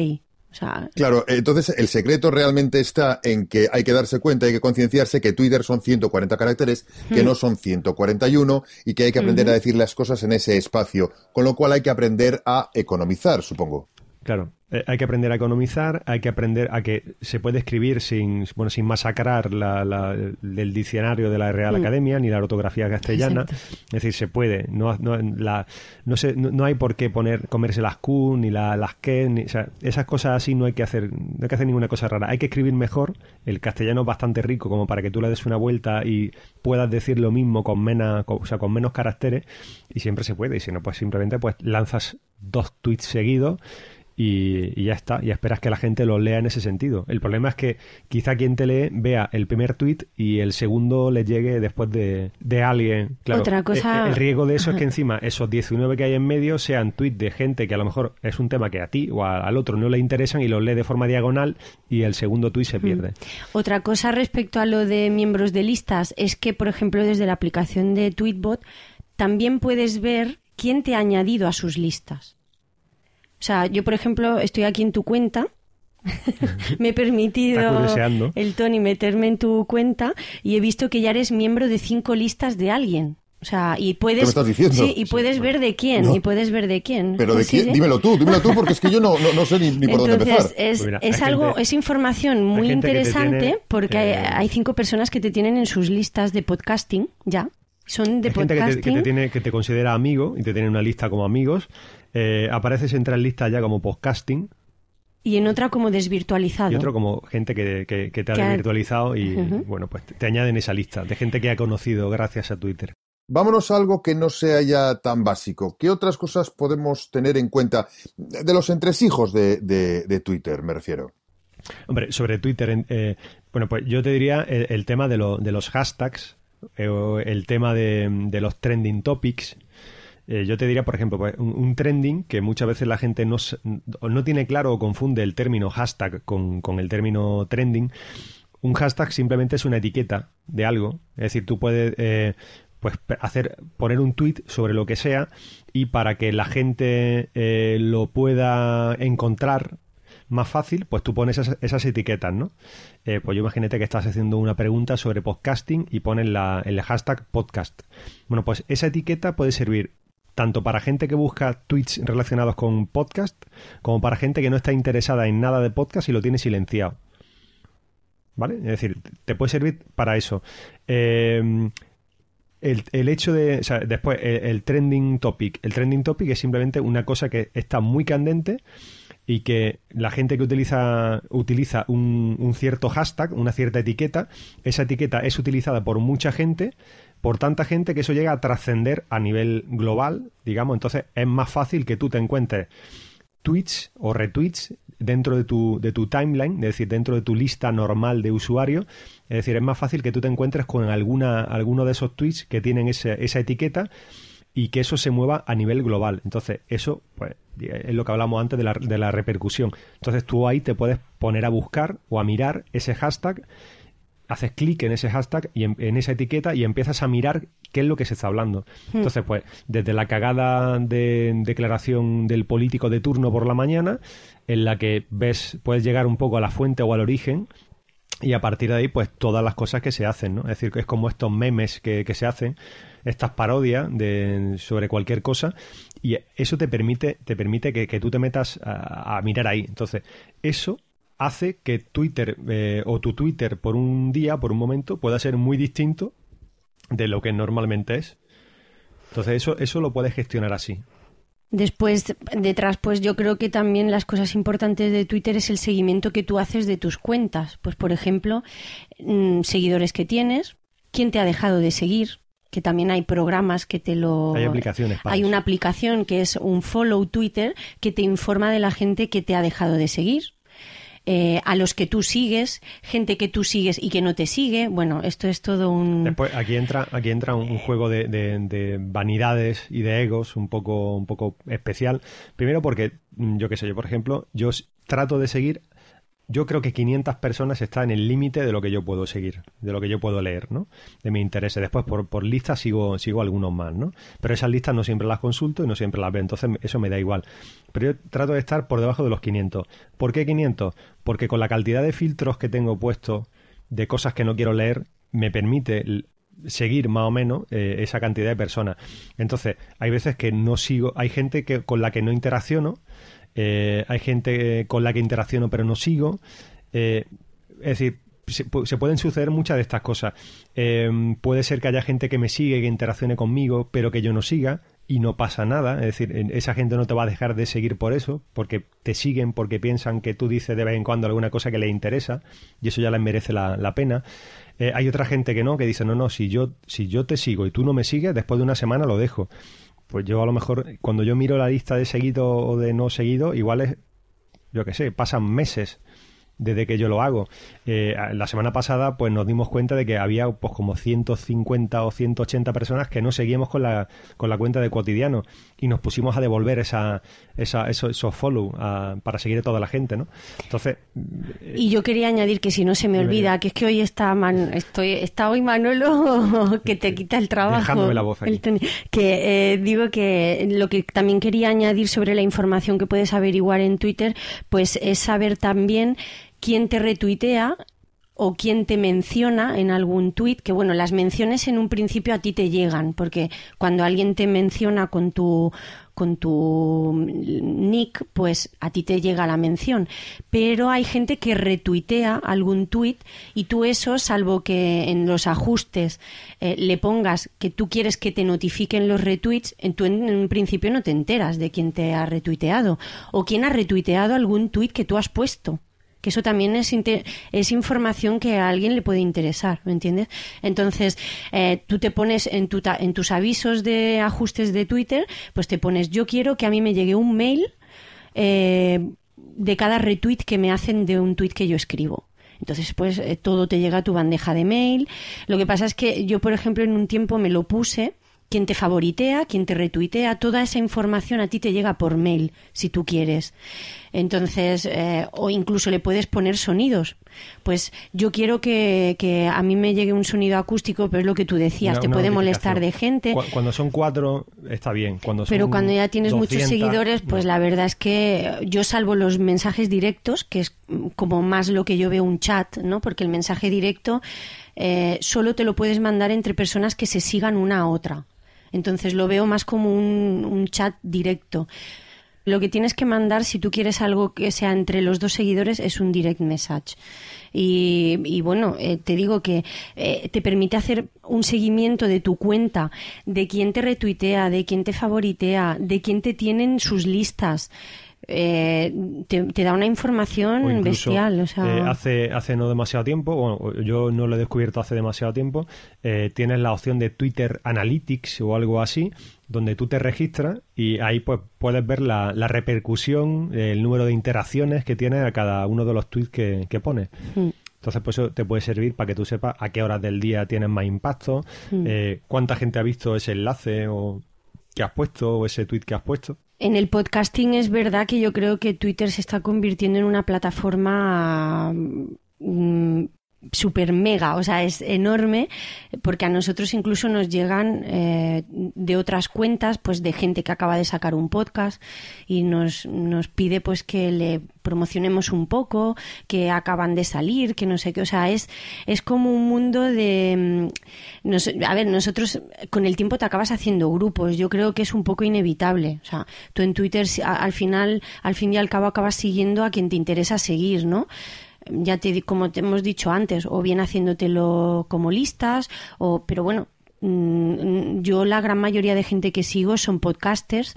Claro, entonces el secreto realmente está en que hay que darse cuenta, hay que concienciarse que Twitter son 140 caracteres, que no son 141 y que hay que aprender a decir las cosas en ese espacio, con lo cual hay que aprender a economizar, supongo. Claro. Eh, hay que aprender a economizar, hay que aprender a que se puede escribir sin, bueno, sin masacrar la, el diccionario de la Real mm. Academia ni la ortografía castellana. Es decir, se puede. No, no, la, no, no, hay por qué poner, comerse las Q ni las que. Ni, o sea, esas cosas así no hay que hacer, no hay que hacer ninguna cosa rara. Hay que escribir mejor. El castellano es bastante rico como para que tú le des una vuelta y puedas decir lo mismo con menos, o sea, con menos caracteres y siempre se puede. Y si no, pues simplemente pues lanzas dos tweets seguidos y, ya está, y esperas que la gente lo lea en ese sentido. El problema es que quizá quien te lee vea el primer tweet y el segundo le llegue después de, alguien. Claro, Otra cosa... el, riesgo de eso es que encima esos 19 que hay en medio sean tweets de gente que a lo mejor es un tema que a ti o al otro no le interesan y los lee de forma diagonal y el segundo tweet se pierde. Otra cosa respecto a lo de miembros de listas es que, por ejemplo, desde la aplicación de Tweetbot también puedes ver quién te ha añadido a sus listas. O sea, yo, por ejemplo, estoy aquí en tu cuenta. me he permitido el Tony meterme en tu cuenta y he visto que ya eres miembro de cinco listas de alguien. O sea, y puedes, estás diciendo? Sí, y puedes ver de quién, y puedes ver de quién. Pero de quién, dímelo tú, dímelo tú, porque es que yo no, no, sé ni, por dónde empezar. Es, pues es algo, es información muy interesante porque hay, hay, cinco personas que te tienen en sus listas de podcasting, ya. Son de podcasting. Gente que te, tiene, que te considera amigo y te tiene una lista como amigos eh, apareces en lista ya como podcasting. Y en otra como desvirtualizado. Y otro como gente que, te ha desvirtualizado y, bueno, pues te, añaden esa lista de gente que ha conocido gracias a Twitter. Vámonos a algo que no sea ya tan básico. ¿Qué otras cosas podemos tener en cuenta de los entresijos de, Twitter, me refiero? Hombre, sobre Twitter, eh, bueno, pues yo te diría el, tema de, los hashtags, eh, el tema de, de los trending topics, eh, yo te diría, por ejemplo, pues, un, trending que muchas veces la gente no, no tiene claro o confunde el término hashtag con, el término trending. Un hashtag simplemente es una etiqueta de algo. Es decir, tú puedes eh, pues hacer poner un tweet sobre lo que sea y para que la gente eh, lo pueda encontrar más fácil, pues tú pones esas, etiquetas, ¿no? pues yo imagínate que estás haciendo una pregunta sobre podcasting y pones la, el hashtag podcast. Bueno, pues esa etiqueta puede servir tanto para gente que busca tweets relacionados con podcast, como para gente que no está interesada en nada de podcast y lo tiene silenciado. ¿Vale? Es decir, te puede servir para eso. Eh, el, hecho de. O sea, después, el, trending topic. El trending topic es simplemente una cosa que está muy candente y que la gente que utiliza, utiliza un, un cierto hashtag, una cierta etiqueta, esa etiqueta es utilizada por mucha gente por tanta gente que eso llega a trascender a nivel global, digamos, entonces es más fácil que tú te encuentres tweets o retweets dentro de tu, de tu timeline, es decir, dentro de tu lista normal de usuarios, es decir, es más fácil que tú te encuentres con alguna, alguno de esos tweets que tienen esa etiqueta y que eso se mueva a nivel global. Entonces, eso pues, es lo que hablamos antes de la, de la repercusión. Entonces, tú ahí te puedes poner a buscar o a mirar ese hashtag haces clic en ese hashtag y en, esa etiqueta y empiezas a mirar qué es lo que se está hablando. Hmm. Entonces, pues, desde la cagada de declaración del político de turno por la mañana, en la que ves, puedes llegar un poco a la fuente o al origen, y a partir de ahí, pues todas las cosas que se hacen, ¿no? Es decir, que es como estos memes que, se hacen, estas parodias de, sobre cualquier cosa, y eso te permite, te permite que, tú te metas a, a mirar ahí. Entonces, eso hace que Twitter eh, o tu Twitter por un día, por un momento, pueda ser muy distinto de lo que normalmente es. Entonces eso, eso lo puedes gestionar así. Después, detrás, pues yo creo que también las cosas importantes de Twitter es el seguimiento que tú haces de tus cuentas. Pues, por ejemplo, mm, seguidores que tienes, quién te ha dejado de seguir, que también hay programas que te lo... Hay aplicaciones. hay una aplicación que es un follow Twitter que te informa de la gente que te ha dejado de seguir. Eh, a los que tú sigues, gente que tú sigues y que no te sigue. Bueno, esto es todo un... Después, aquí entra, aquí entra un, juego de, de, vanidades y de egos un poco, un poco especial. Primero porque, mm, yo qué sé, yo por ejemplo, yo trato de seguir yo creo que 500 personas está en el límite de lo que yo puedo seguir, de lo que yo puedo leer, ¿no? De mi interés. Después, por, por lista, sigo, sigo algunos más, ¿no? Pero esas listas no siempre las consulto y no siempre las veo, entonces eso me da igual. Pero yo trato de estar por debajo de los 500. ¿Por qué 500? Porque con la cantidad de filtros que tengo puestos de cosas que no quiero leer, me permite seguir más o menos eh, esa cantidad de personas. Entonces, hay veces que no sigo, hay gente que, con la que no interacciono, eh, hay gente con la que interacciono pero no sigo. Eh, es decir, se, pueden suceder muchas de estas cosas. Eh, puede ser que haya gente que me sigue, que interaccione conmigo, pero que yo no siga y no pasa nada. Es decir, esa gente no te va a dejar de seguir por eso, porque te siguen, porque piensan que tú dices de vez en cuando alguna cosa que les interesa y eso ya les merece la, pena. hay otra gente que no, que dice, no, no, si yo, si yo te sigo y tú no me sigues, después de una semana lo dejo pues yo a lo mejor, cuando yo miro la lista de seguido o de no seguido, igual es yo qué sé, pasan meses desde que yo lo hago. Eh, la semana pasada pues nos dimos cuenta de que había pues como 150 o 180 personas que no seguíamos con la, con la cuenta de cotidiano y nos pusimos a devolver esa, esa, esos, follow para seguir a toda la gente, ¿no? Entonces... Eh, y yo quería añadir que si no se me olvida, que es que hoy está, estoy, está hoy Manolo que te quita el trabajo. Dejándome la voz que eh, digo que lo que también quería añadir sobre la información que puedes averiguar en Twitter, pues es saber también quién te retuitea o quién te menciona en algún tuit, que bueno, las menciones en un principio a ti te llegan, porque cuando alguien te menciona con tu con tu nick, pues a ti te llega la mención. Pero hay gente que retuitea algún tuit y tú eso, salvo que en los ajustes eh, le pongas que tú quieres que te notifiquen los retweets, en, tú en, un principio no te enteras de quién te ha retuiteado o quién ha retuiteado algún tuit que tú has puesto que eso también es, es información que a alguien le puede interesar, ¿me entiendes? Entonces, eh, tú te pones en, tu en tus avisos de ajustes de Twitter, pues te pones, yo quiero que a mí me llegue un mail eh, de cada retweet que me hacen de un tweet que yo escribo. Entonces, pues eh, todo te llega a tu bandeja de mail. Lo que pasa es que yo, por ejemplo, en un tiempo me lo puse quien te favoritea, quien te retuitea, toda esa información a ti te llega por mail, si tú quieres. Entonces, eh, o incluso le puedes poner sonidos. Pues yo quiero que, que, a mí me llegue un sonido acústico, pero es lo que tú decías, te puede molestar de gente. Cuando son cuatro, está bien. Cuando pero cuando ya tienes muchos seguidores, pues la verdad es que yo salvo los mensajes directos, que es como más lo que yo veo un chat, ¿no? Porque el mensaje directo eh, solo te lo puedes mandar entre personas que se sigan una a otra. Entonces lo veo más como un, chat directo. Lo que tienes que mandar, si tú quieres algo que sea entre los dos seguidores, es un direct message. Y, bueno, eh, te digo que eh, te permite hacer un seguimiento de tu cuenta, de quién te retuitea, de quién te favoritea, de quién te tienen sus listas. Eh, te, da una información bestial. O sea... Eh, hace, hace no demasiado tiempo, bueno, yo no lo he descubierto hace demasiado tiempo, eh, tienes la opción de Twitter Analytics o algo así, donde tú te registras y ahí pues puedes ver la, repercusión, el número de interacciones que tiene a cada uno de los tweets que, que pones. Hmm. Entonces, pues eso te puede servir para que tú sepas a qué horas del día tienes más impacto, hmm. cuánta gente ha visto ese enlace o que has puesto o ese tweet que has puesto. En el podcasting es verdad que yo creo que Twitter se está convirtiendo en una plataforma mm, super mega, o sea, es enorme, porque a nosotros incluso nos llegan eh, de otras cuentas, pues de gente que acaba de sacar un podcast y nos, nos pide pues que le promocionemos un poco, que acaban de salir, que no sé qué, o sea, es, es como un mundo de... Mm, a ver, nosotros con el tiempo te acabas haciendo grupos, yo creo que es un poco inevitable, o sea, tú en Twitter al final, al fin y al cabo acabas siguiendo a quien te interesa seguir, ¿no? Ya te como te hemos dicho antes, o bien haciéndotelo como listas, o pero bueno, mm, yo la gran mayoría de gente que sigo son podcasters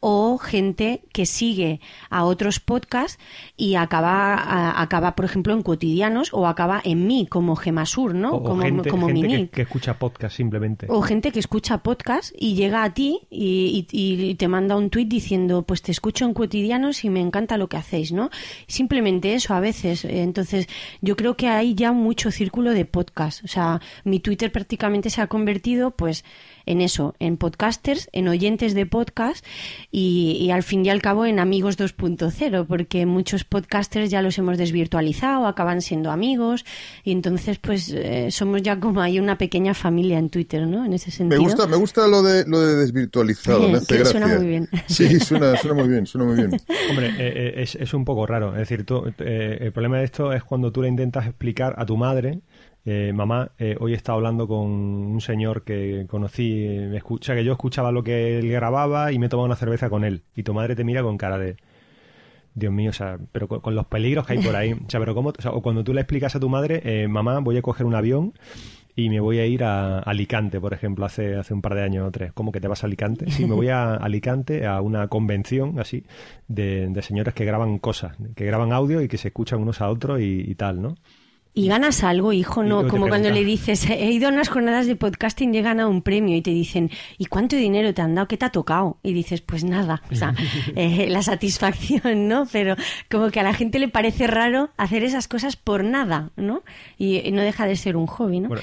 o gente que sigue a otros podcasts y acaba, acaba por ejemplo, en cotidianos o acaba en mí, como Gemasur, ¿no? como gente, como Que, escucha podcast simplemente. O gente que escucha podcast y llega a ti y, y, te manda un tuit diciendo, pues te escucho en cotidianos y me encanta lo que hacéis, ¿no? Simplemente eso a veces. Entonces, yo creo que hay ya mucho círculo de podcast. O sea, mi Twitter prácticamente se ha convertido, pues, en eso, en podcasters, en oyentes de podcast y, al fin y al cabo en amigos 2.0, porque muchos podcasters ya los hemos desvirtualizado, acaban siendo amigos y entonces pues eh, somos ya como hay una pequeña familia en Twitter, ¿no? En ese sentido. Me gusta, me gusta lo de lo de desvirtualizado, me hace Suena muy bien. Sí, suena, muy bien, suena muy bien. Hombre, eh, eh, es, es, un poco raro, es decir, tú, el problema de esto es cuando tú le intentas explicar a tu madre eh, mamá, eh, hoy he estado hablando con un señor que conocí, me escucha, que yo escuchaba lo que él grababa y me tomaba una cerveza con él. Y tu madre te mira con cara de, Dios mío, o sea, pero con, los peligros que hay por ahí. O sea, pero cómo, o, cuando tú le explicas a tu madre, eh, mamá, voy a coger un avión y me voy a ir a Alicante, por ejemplo, hace, hace un par de años o tres. ¿Cómo que te vas a Alicante? Sí, me voy a Alicante a una convención así de, de señores que graban cosas, que graban audio y que se escuchan unos a otros y tal, ¿no? Y ganas algo, hijo, no, como cuando le dices, he ido a unas jornadas de podcasting y he ganado un premio y te dicen, ¿y cuánto dinero te han dado? ¿Qué te ha tocado? Y dices, pues nada, o sea, eh, la satisfacción, ¿no? Pero como que a la gente le parece raro hacer esas cosas por nada, ¿no? Y, no deja de ser un hobby, ¿no? Bueno,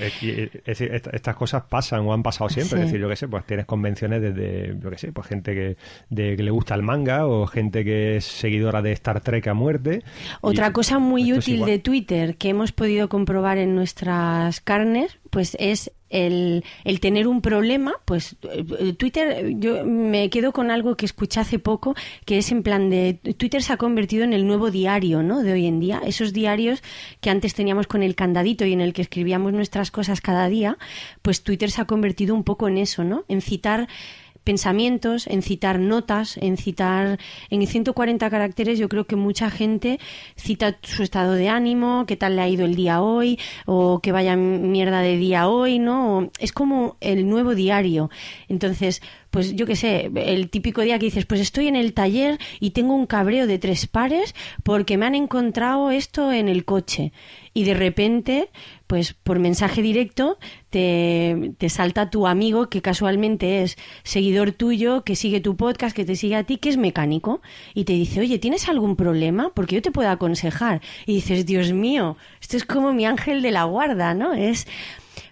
estas cosas pasan o han pasado siempre, es decir, yo qué sé, pues tienes convenciones desde, yo qué sé, pues gente que, de, que le gusta el manga o gente que es seguidora de Star Trek a muerte. Otra cosa muy útil de Twitter que hemos podido comprobar en nuestras carnes, pues es el, el, tener un problema, pues eh, Twitter, yo me quedo con algo que escuché hace poco, que es en plan de Twitter se ha convertido en el nuevo diario, ¿no? De hoy en día. Esos diarios que antes teníamos con el candadito y en el que escribíamos nuestras cosas cada día, pues Twitter se ha convertido un poco en eso, ¿no? En citar pensamientos, en citar notas, en citar en 140 caracteres yo creo que mucha gente cita su estado de ánimo, qué tal le ha ido el día hoy o que vaya mierda de día hoy, ¿no? Es como el nuevo diario. Entonces, pues yo qué sé, el típico día que dices, pues estoy en el taller y tengo un cabreo de tres pares porque me han encontrado esto en el coche. Y de repente, pues por mensaje directo, te, te salta tu amigo que casualmente es seguidor tuyo, que sigue tu podcast, que te sigue a ti, que es mecánico, y te dice, oye, ¿tienes algún problema? Porque yo te puedo aconsejar. Y dices, Dios mío, esto es como mi ángel de la guarda, ¿no? Es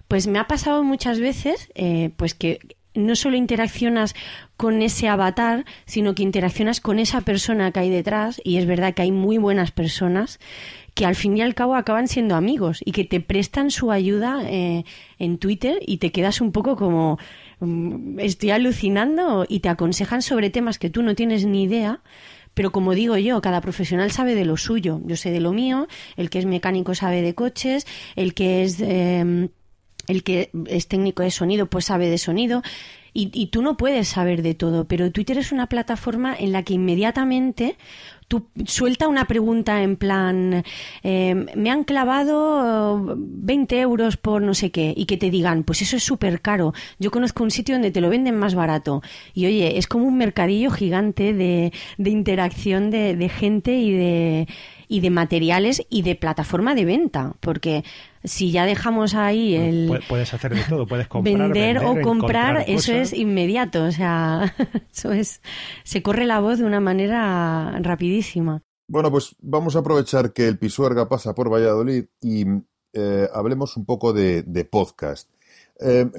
pues me ha pasado muchas veces eh, pues que no solo interaccionas con ese avatar, sino que interaccionas con esa persona que hay detrás, y es verdad que hay muy buenas personas que al fin y al cabo acaban siendo amigos y que te prestan su ayuda eh, en Twitter y te quedas un poco como mm, estoy alucinando y te aconsejan sobre temas que tú no tienes ni idea. Pero como digo yo, cada profesional sabe de lo suyo. Yo sé de lo mío, el que es mecánico sabe de coches, el que es em, el que es técnico de sonido pues sabe de sonido y, y, tú no puedes saber de todo, pero Twitter es una plataforma en la que inmediatamente tú suelta una pregunta en plan, eh, me han clavado 20 euros por no sé qué, y que te digan, pues eso es súper caro, yo conozco un sitio donde te lo venden más barato. Y oye, es como un mercadillo gigante de, de interacción de, de gente y de y de materiales y de plataforma de venta, porque si ya dejamos ahí el puedes hacer de todo, puedes comprar, vender, o comprar, eso es inmediato, o sea, eso es se corre la voz de una manera rapidísima. Bueno, pues vamos a aprovechar que el Pisuerga pasa por Valladolid y eh, hablemos un poco de, podcast. Eh,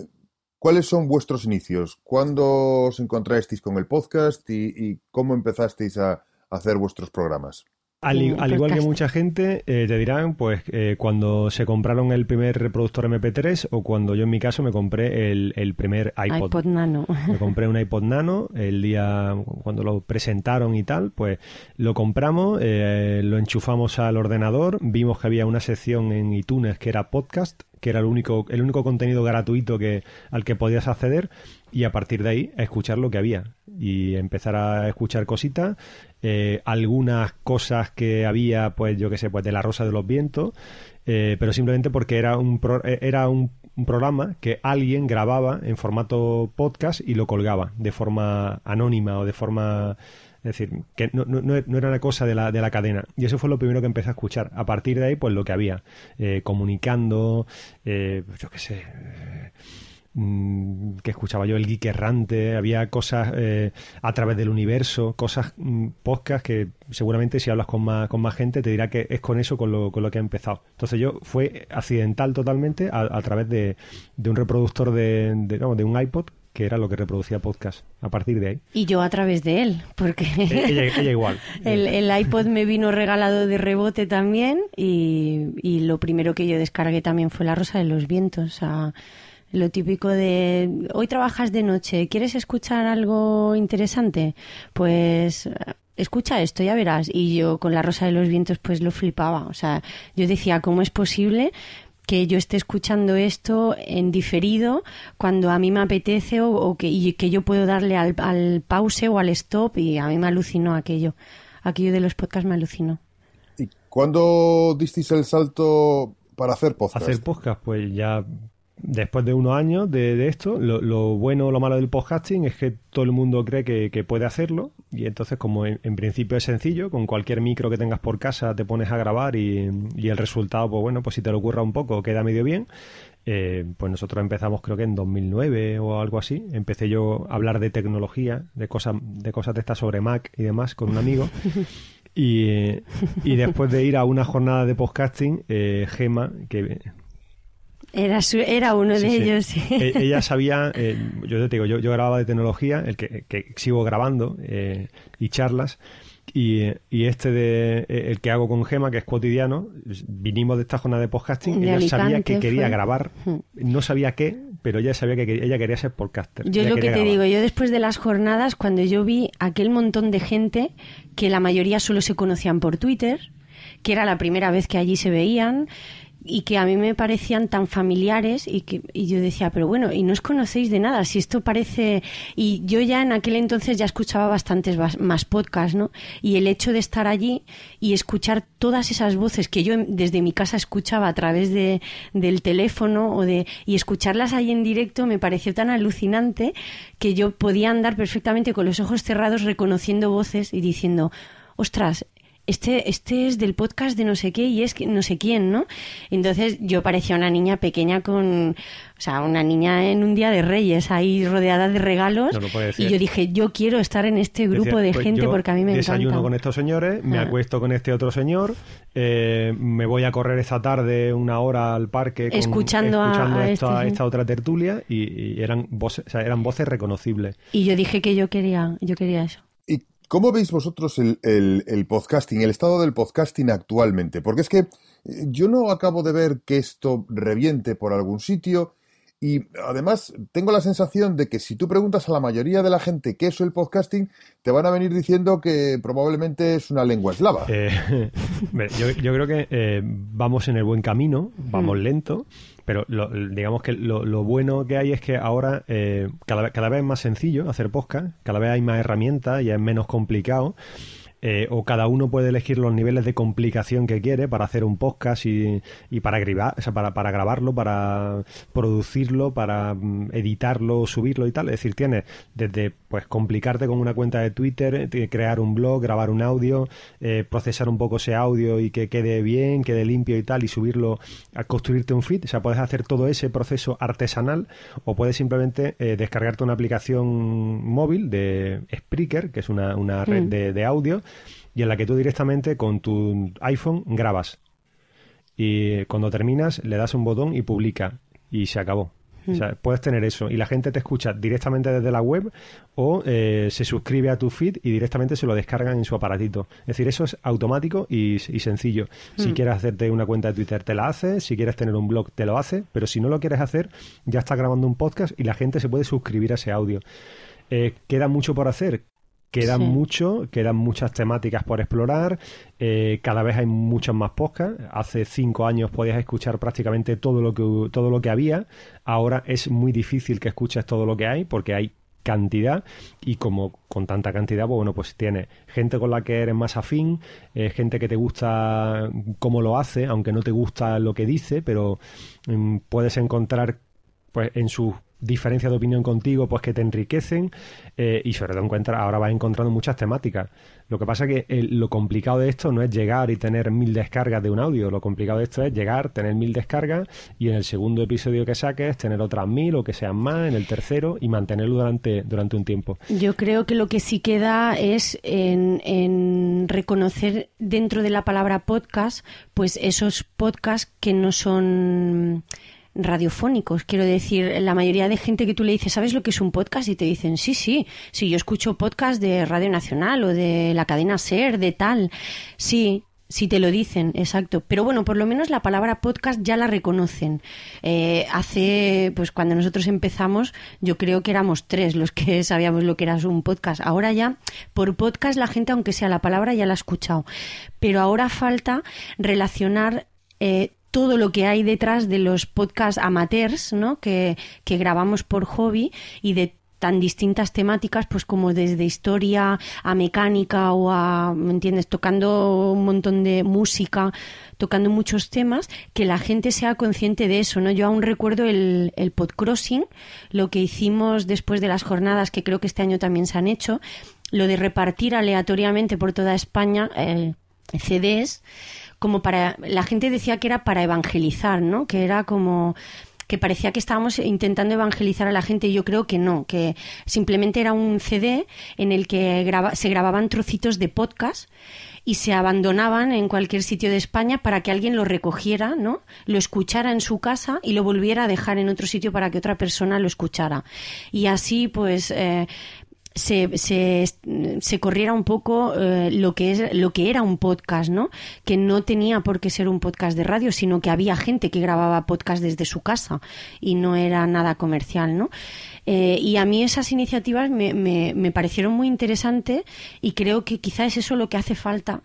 ¿Cuáles son vuestros inicios? ¿Cuándo os encontrasteis con el podcast y, cómo empezasteis a hacer vuestros programas? Al, igual que mucha gente, eh, te dirán, pues eh, cuando se compraron el primer reproductor MP3 o cuando yo en mi caso me compré el, el primer iPod. iPod Nano. Me compré un iPod Nano el día cuando lo presentaron y tal, pues lo compramos, eh, lo enchufamos al ordenador, vimos que había una sección en iTunes que era podcast, que era el único, el único contenido gratuito que, al que podías acceder y a partir de ahí a escuchar lo que había y empezar a escuchar cositas, eh, algunas cosas que había, pues yo que sé, pues de la Rosa de los Vientos, eh, pero simplemente porque era un, eh, era un, programa que alguien grababa en formato podcast y lo colgaba de forma anónima o de forma... Es decir, que no, no, no, era una cosa de la, de la cadena. Y eso fue lo primero que empecé a escuchar. A partir de ahí, pues lo que había. comunicando, yo qué sé Mm, que escuchaba yo el geek errante, había cosas eh, a través del universo, cosas, mm, podcast que seguramente si hablas con más, con más gente te dirá que es con eso con lo, con lo que ha empezado. Entonces yo fue accidental totalmente a, través de, de, un reproductor de, de, de un iPod que era lo que reproducía podcast a partir de ahí. Y yo a través de él, porque e-, ella, igual. el, el, iPod me vino regalado de rebote también y, y, lo primero que yo descargué también fue La Rosa de los Vientos. A, lo típico de hoy trabajas de noche, ¿quieres escuchar algo interesante? Pues escucha esto, ya verás. Y yo con la Rosa de los Vientos pues lo flipaba. O sea, yo decía, ¿cómo es posible que yo esté escuchando esto en diferido cuando a mí me apetece o, que, y que yo puedo darle al, al, pause o al stop y a mí me alucinó aquello. Aquello de los podcasts me alucinó. ¿Y cuándo disteis el salto para hacer podcast? Hacer podcast, pues ya después de unos años de, esto, lo, bueno o lo malo del podcasting es que todo el mundo cree que, puede hacerlo y entonces como en, principio es sencillo, con cualquier micro que tengas por casa te pones a grabar y, el resultado, pues bueno, pues si te lo ocurra un poco queda medio bien. Eh, pues nosotros empezamos creo que en 2009 o algo así. Empecé yo a hablar de tecnología, de cosas de cosas de estas sobre Mac y demás con un amigo. Y, y después de ir a una jornada de podcasting, eh, Gema, que era, era uno de ellos. Sí. E, ella sabía, eh, yo te digo, yo, yo, grababa de tecnología, el que, que sigo grabando eh, y charlas. Y, y, este de eh, el que hago con Gema, que es cotidiano, vinimos de esta jornada de podcasting. ella sabía que quería grabar, hmm. no sabía qué, pero ella sabía que ella quería ser podcaster. Yo lo que te digo, yo después de las jornadas, cuando yo vi aquel montón de gente que la mayoría solo se conocían por Twitter, que era la primera vez que allí se veían, y que a mí me parecían tan familiares y que y yo decía, pero bueno, y no os conocéis de nada, si esto parece... Y yo ya en aquel entonces ya escuchaba bastantes más podcasts, ¿no? Y el hecho de estar allí y escuchar todas esas voces que yo desde mi casa escuchaba a través de, del teléfono o de, y escucharlas ahí en directo me pareció tan alucinante que yo podía andar perfectamente con los ojos cerrados reconociendo voces y diciendo, ostras, este, este es del podcast de no sé qué y es no sé quién, ¿no? Entonces yo parecía una niña pequeña con, o sea, una niña en un día de reyes, ahí rodeada de regalos. y yo dije, yo quiero estar en este grupo de pues gente porque a mí me encanta. Desayuno con estos señores, me ah. acuesto con este otro señor, eh, me voy a correr esta tarde una hora al parque escuchando, a, esta, esta, otra tertulia y, eran voces, o sea, eran voces reconocibles. Y yo dije que yo quería, yo quería eso. ¿Cómo veis vosotros el, el, podcasting, el estado del podcasting actualmente? Porque es que eh, yo no acabo de ver que esto reviente por algún sitio y además tengo la sensación de que si tú preguntas a la mayoría de la gente qué es el podcasting, te van a venir diciendo que probablemente es una lengua eslava. Eh, yo, creo que eh, vamos en el buen camino, vamos mm. lento pero digamos que lo, bueno que hay es que ahora eh, cada, cada vez es más sencillo hacer podcast, cada vez hay más herramientas y es menos complicado. Eh, o cada uno puede elegir los niveles de complicación que quiere para hacer un podcast y, y para, grabar, o sea, para, para, grabarlo, para producirlo, para mm, editarlo, subirlo y tal. Es decir, tienes desde pues complicarte con una cuenta de Twitter, eh, crear un blog, grabar un audio, eh, procesar un poco ese audio y que quede bien, quede limpio y tal, y subirlo a construirte un feed. O sea, puedes hacer todo ese proceso artesanal o puedes simplemente descargarte una aplicación móvil de Spreaker, que es una, una red mm. de, de audio, y en la que tú directamente con tu iPhone grabas. Y cuando terminas le das un botón y publica y se acabó. O sea, hmm. puedes tener eso y la gente te escucha directamente desde la web o eh, se suscribe a tu feed y directamente se lo descargan en su aparatito. Es decir, eso es automático y, sencillo. Si hmm. quieres hacerte una cuenta de Twitter, te la hace. Si quieres tener un blog, te lo hace. Pero si no lo quieres hacer, ya estás grabando un podcast y la gente se puede suscribir a ese audio. Eh, queda mucho por hacer. Quedan mucho, quedan muchas temáticas por explorar, eh, cada vez hay muchos más podcasts. Hace cinco años podías escuchar prácticamente todo lo que todo lo que había. Ahora es muy difícil que escuches todo lo que hay porque hay cantidad y como con tanta cantidad, pues bueno, pues tienes gente con la que eres más afín, eh, gente que te gusta cómo lo hace, aunque no te gusta lo que dice, pero mm, puedes encontrar pues en sus diferencias de opinión contigo, pues que te enriquecen eh, y sobre todo encuentra, ahora vas encontrando muchas temáticas. Lo que pasa es que lo complicado de esto no es llegar y tener mil descargas de un audio, lo complicado de esto es llegar, tener mil descargas y en el segundo episodio que saques tener otras mil o que sean más, en el tercero y mantenerlo durante, durante un tiempo. Yo creo que lo que sí queda es en reconocer dentro de la palabra podcast, pues esos podcasts que no son radiofónicos. Quiero decir, la mayoría de gente que tú le dices, ¿sabes lo que es un podcast? Y te dicen, sí, sí, sí, yo escucho podcast de Radio Nacional o de la cadena SER, de tal. Sí, si te lo dicen, exacto. Pero bueno, por lo menos la palabra podcast ya la reconocen. Eh, hace, pues cuando nosotros empezamos, yo creo que éramos tres los que sabíamos lo que era un podcast. Ahora ya, por podcast, la gente, aunque sea la palabra, ya la ha escuchado. Pero ahora falta relacionar eh, todo lo que hay detrás de los podcasts amateurs, ¿no? Que, que grabamos por hobby y de tan distintas temáticas, pues como desde historia a mecánica o a, ¿me entiendes?, tocando un montón de música, tocando muchos temas, que la gente sea consciente de eso, ¿no? Yo aún recuerdo el, el podcrossing, lo que hicimos después de las jornadas, que creo que este año también se han hecho, lo de repartir aleatoriamente por toda España eh, CDs, como para, la gente decía que era para evangelizar, ¿no? Que era como que parecía que estábamos intentando evangelizar a la gente yo creo que no, que simplemente era un CD en el que se grababan trocitos de podcast y se abandonaban en cualquier sitio de España para que alguien lo recogiera, ¿no? Lo escuchara en su casa y lo volviera a dejar en otro sitio para que otra persona lo escuchara. Y así, pues, eh, se, se, se, corriera un poco eh, lo que es lo que era un podcast, ¿no? Que no tenía por qué ser un podcast de radio, sino que había gente que grababa podcast desde su casa y no era nada comercial, ¿no? Eh, y a mí esas iniciativas me, me, me parecieron muy interesantes y creo que quizás es eso lo que hace falta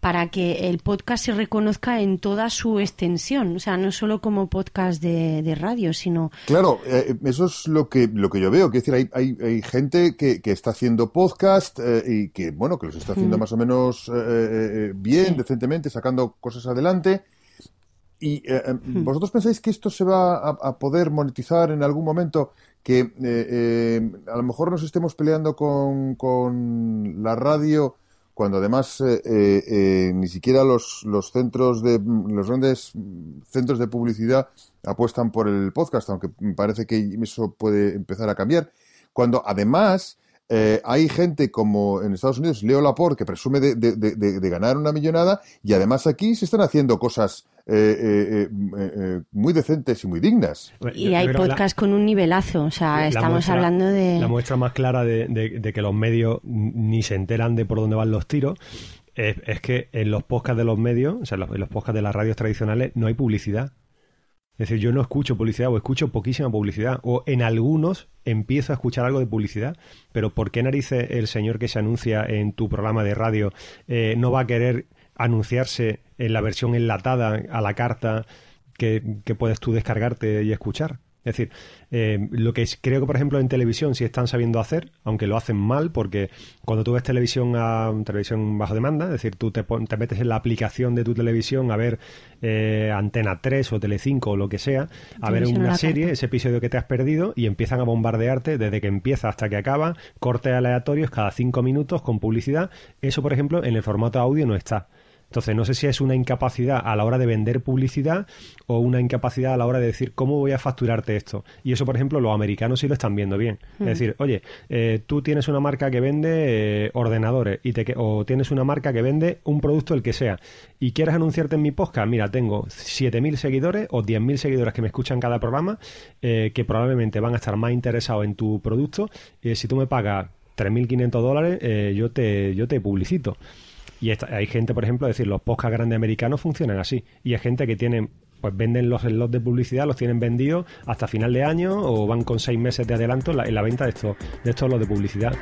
para que el podcast se reconozca en toda su extensión, o sea, no solo como podcast de, radio, sino... Claro, eh, eso es lo que, lo que yo veo, que decir, hay, hay, hay gente que, que, está haciendo podcast eh, y que, bueno, que los está haciendo mm. más o menos eh, bien, decentemente, sacando cosas adelante. ¿Y mm. vosotros pensáis que esto se va a, a poder monetizar en algún momento? Que a lo mejor nos estemos peleando con, con la radio cuando además eh, eh, eh, ni siquiera los, los centros de los grandes centros de publicidad apuestan por el podcast, aunque me parece que eso puede empezar a cambiar. Cuando además hay gente como en Estados Unidos, Leo Laporte, que presume de, de, de, ganar una millonada, y además aquí se están haciendo cosas eh, eh, muy decentes y muy dignas. Y hay podcasts con un nivelazo, o sea, estamos hablando de... La muestra más clara de, que los medios ni se enteran de por dónde van los tiros es, que en los podcasts de los medios, o sea, en los podcasts de las radios tradicionales, no hay publicidad. Es decir, yo no escucho publicidad o escucho poquísima publicidad. O en algunos empiezo a escuchar algo de publicidad. Pero ¿por qué narices el señor que se anuncia en tu programa de radio eh, no va a querer anunciarse en la versión enlatada a la carta que, puedes tú descargarte y escuchar. Es decir, eh, lo que creo que, por ejemplo, en televisión sí están sabiendo hacer, aunque lo hacen mal, porque cuando tú ves televisión a televisión bajo demanda, es decir, tú te, te metes en la aplicación de tu televisión a ver eh, Antena 3 o Telecinco o lo que sea, a ver una serie, ese episodio que te has perdido, y empiezan a bombardearte desde que empieza hasta que acaba, cortes aleatorios cada cinco minutos con publicidad. Eso, por ejemplo, en el formato audio no está. Entonces, no sé si es una incapacidad a la hora de vender publicidad o una incapacidad a la hora de decir cómo voy a facturarte esto. Y eso, por ejemplo, los americanos sí lo están viendo bien. Es decir, oye, eh, tú tienes una marca que vende eh, ordenadores y te, o tienes una marca que vende un producto el que sea y quieres anunciarte en mi podcast, mira, tengo 7.000 seguidores o 10.000 seguidores que me escuchan cada programa eh, que probablemente van a estar más interesados en tu producto. y si tú me pagas 3.500 dólares, yo, te, yo te publicito. Y hay gente, por ejemplo, decir, los podcast grandes americanos funcionan así. Y hay gente que tienen pues venden los slots de publicidad, los tienen vendidos hasta final de año o van con seis meses de adelanto en la, venta de estos, de los de publicidad.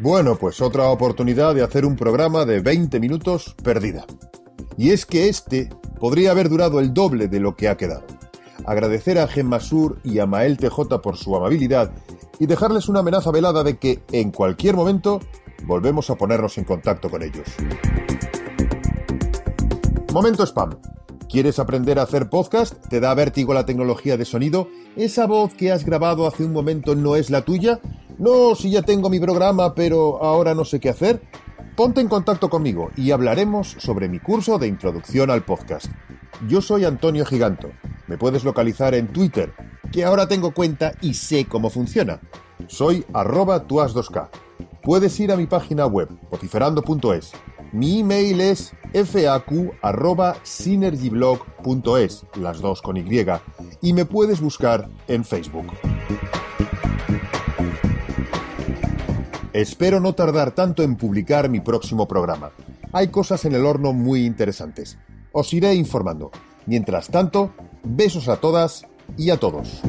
Bueno, pues otra oportunidad de hacer un programa de 20 minutos perdida. Y es que este podría haber durado el doble de lo que ha quedado. Agradecer a Gemma Sur y a Mael TJ por su amabilidad y dejarles una amenaza velada de que en cualquier momento volvemos a ponernos en contacto con ellos. Momento spam. ¿Quieres aprender a hacer podcast? ¿Te da vértigo la tecnología de sonido? ¿Esa voz que has grabado hace un momento no es la tuya? No, si ya tengo mi programa, pero ahora no sé qué hacer. Ponte en contacto conmigo y hablaremos sobre mi curso de introducción al podcast. Yo soy Antonio Giganto. Me puedes localizar en Twitter, que ahora tengo cuenta y sé cómo funciona. Soy arroba tuas2k. Puedes ir a mi página web, vociferando.es. Mi email es faq.synergyblog.es, las dos con Y, y me puedes buscar en Facebook. Espero no tardar tanto en publicar mi próximo programa. Hay cosas en el horno muy interesantes. Os iré informando. Mientras tanto, besos a todas y a todos.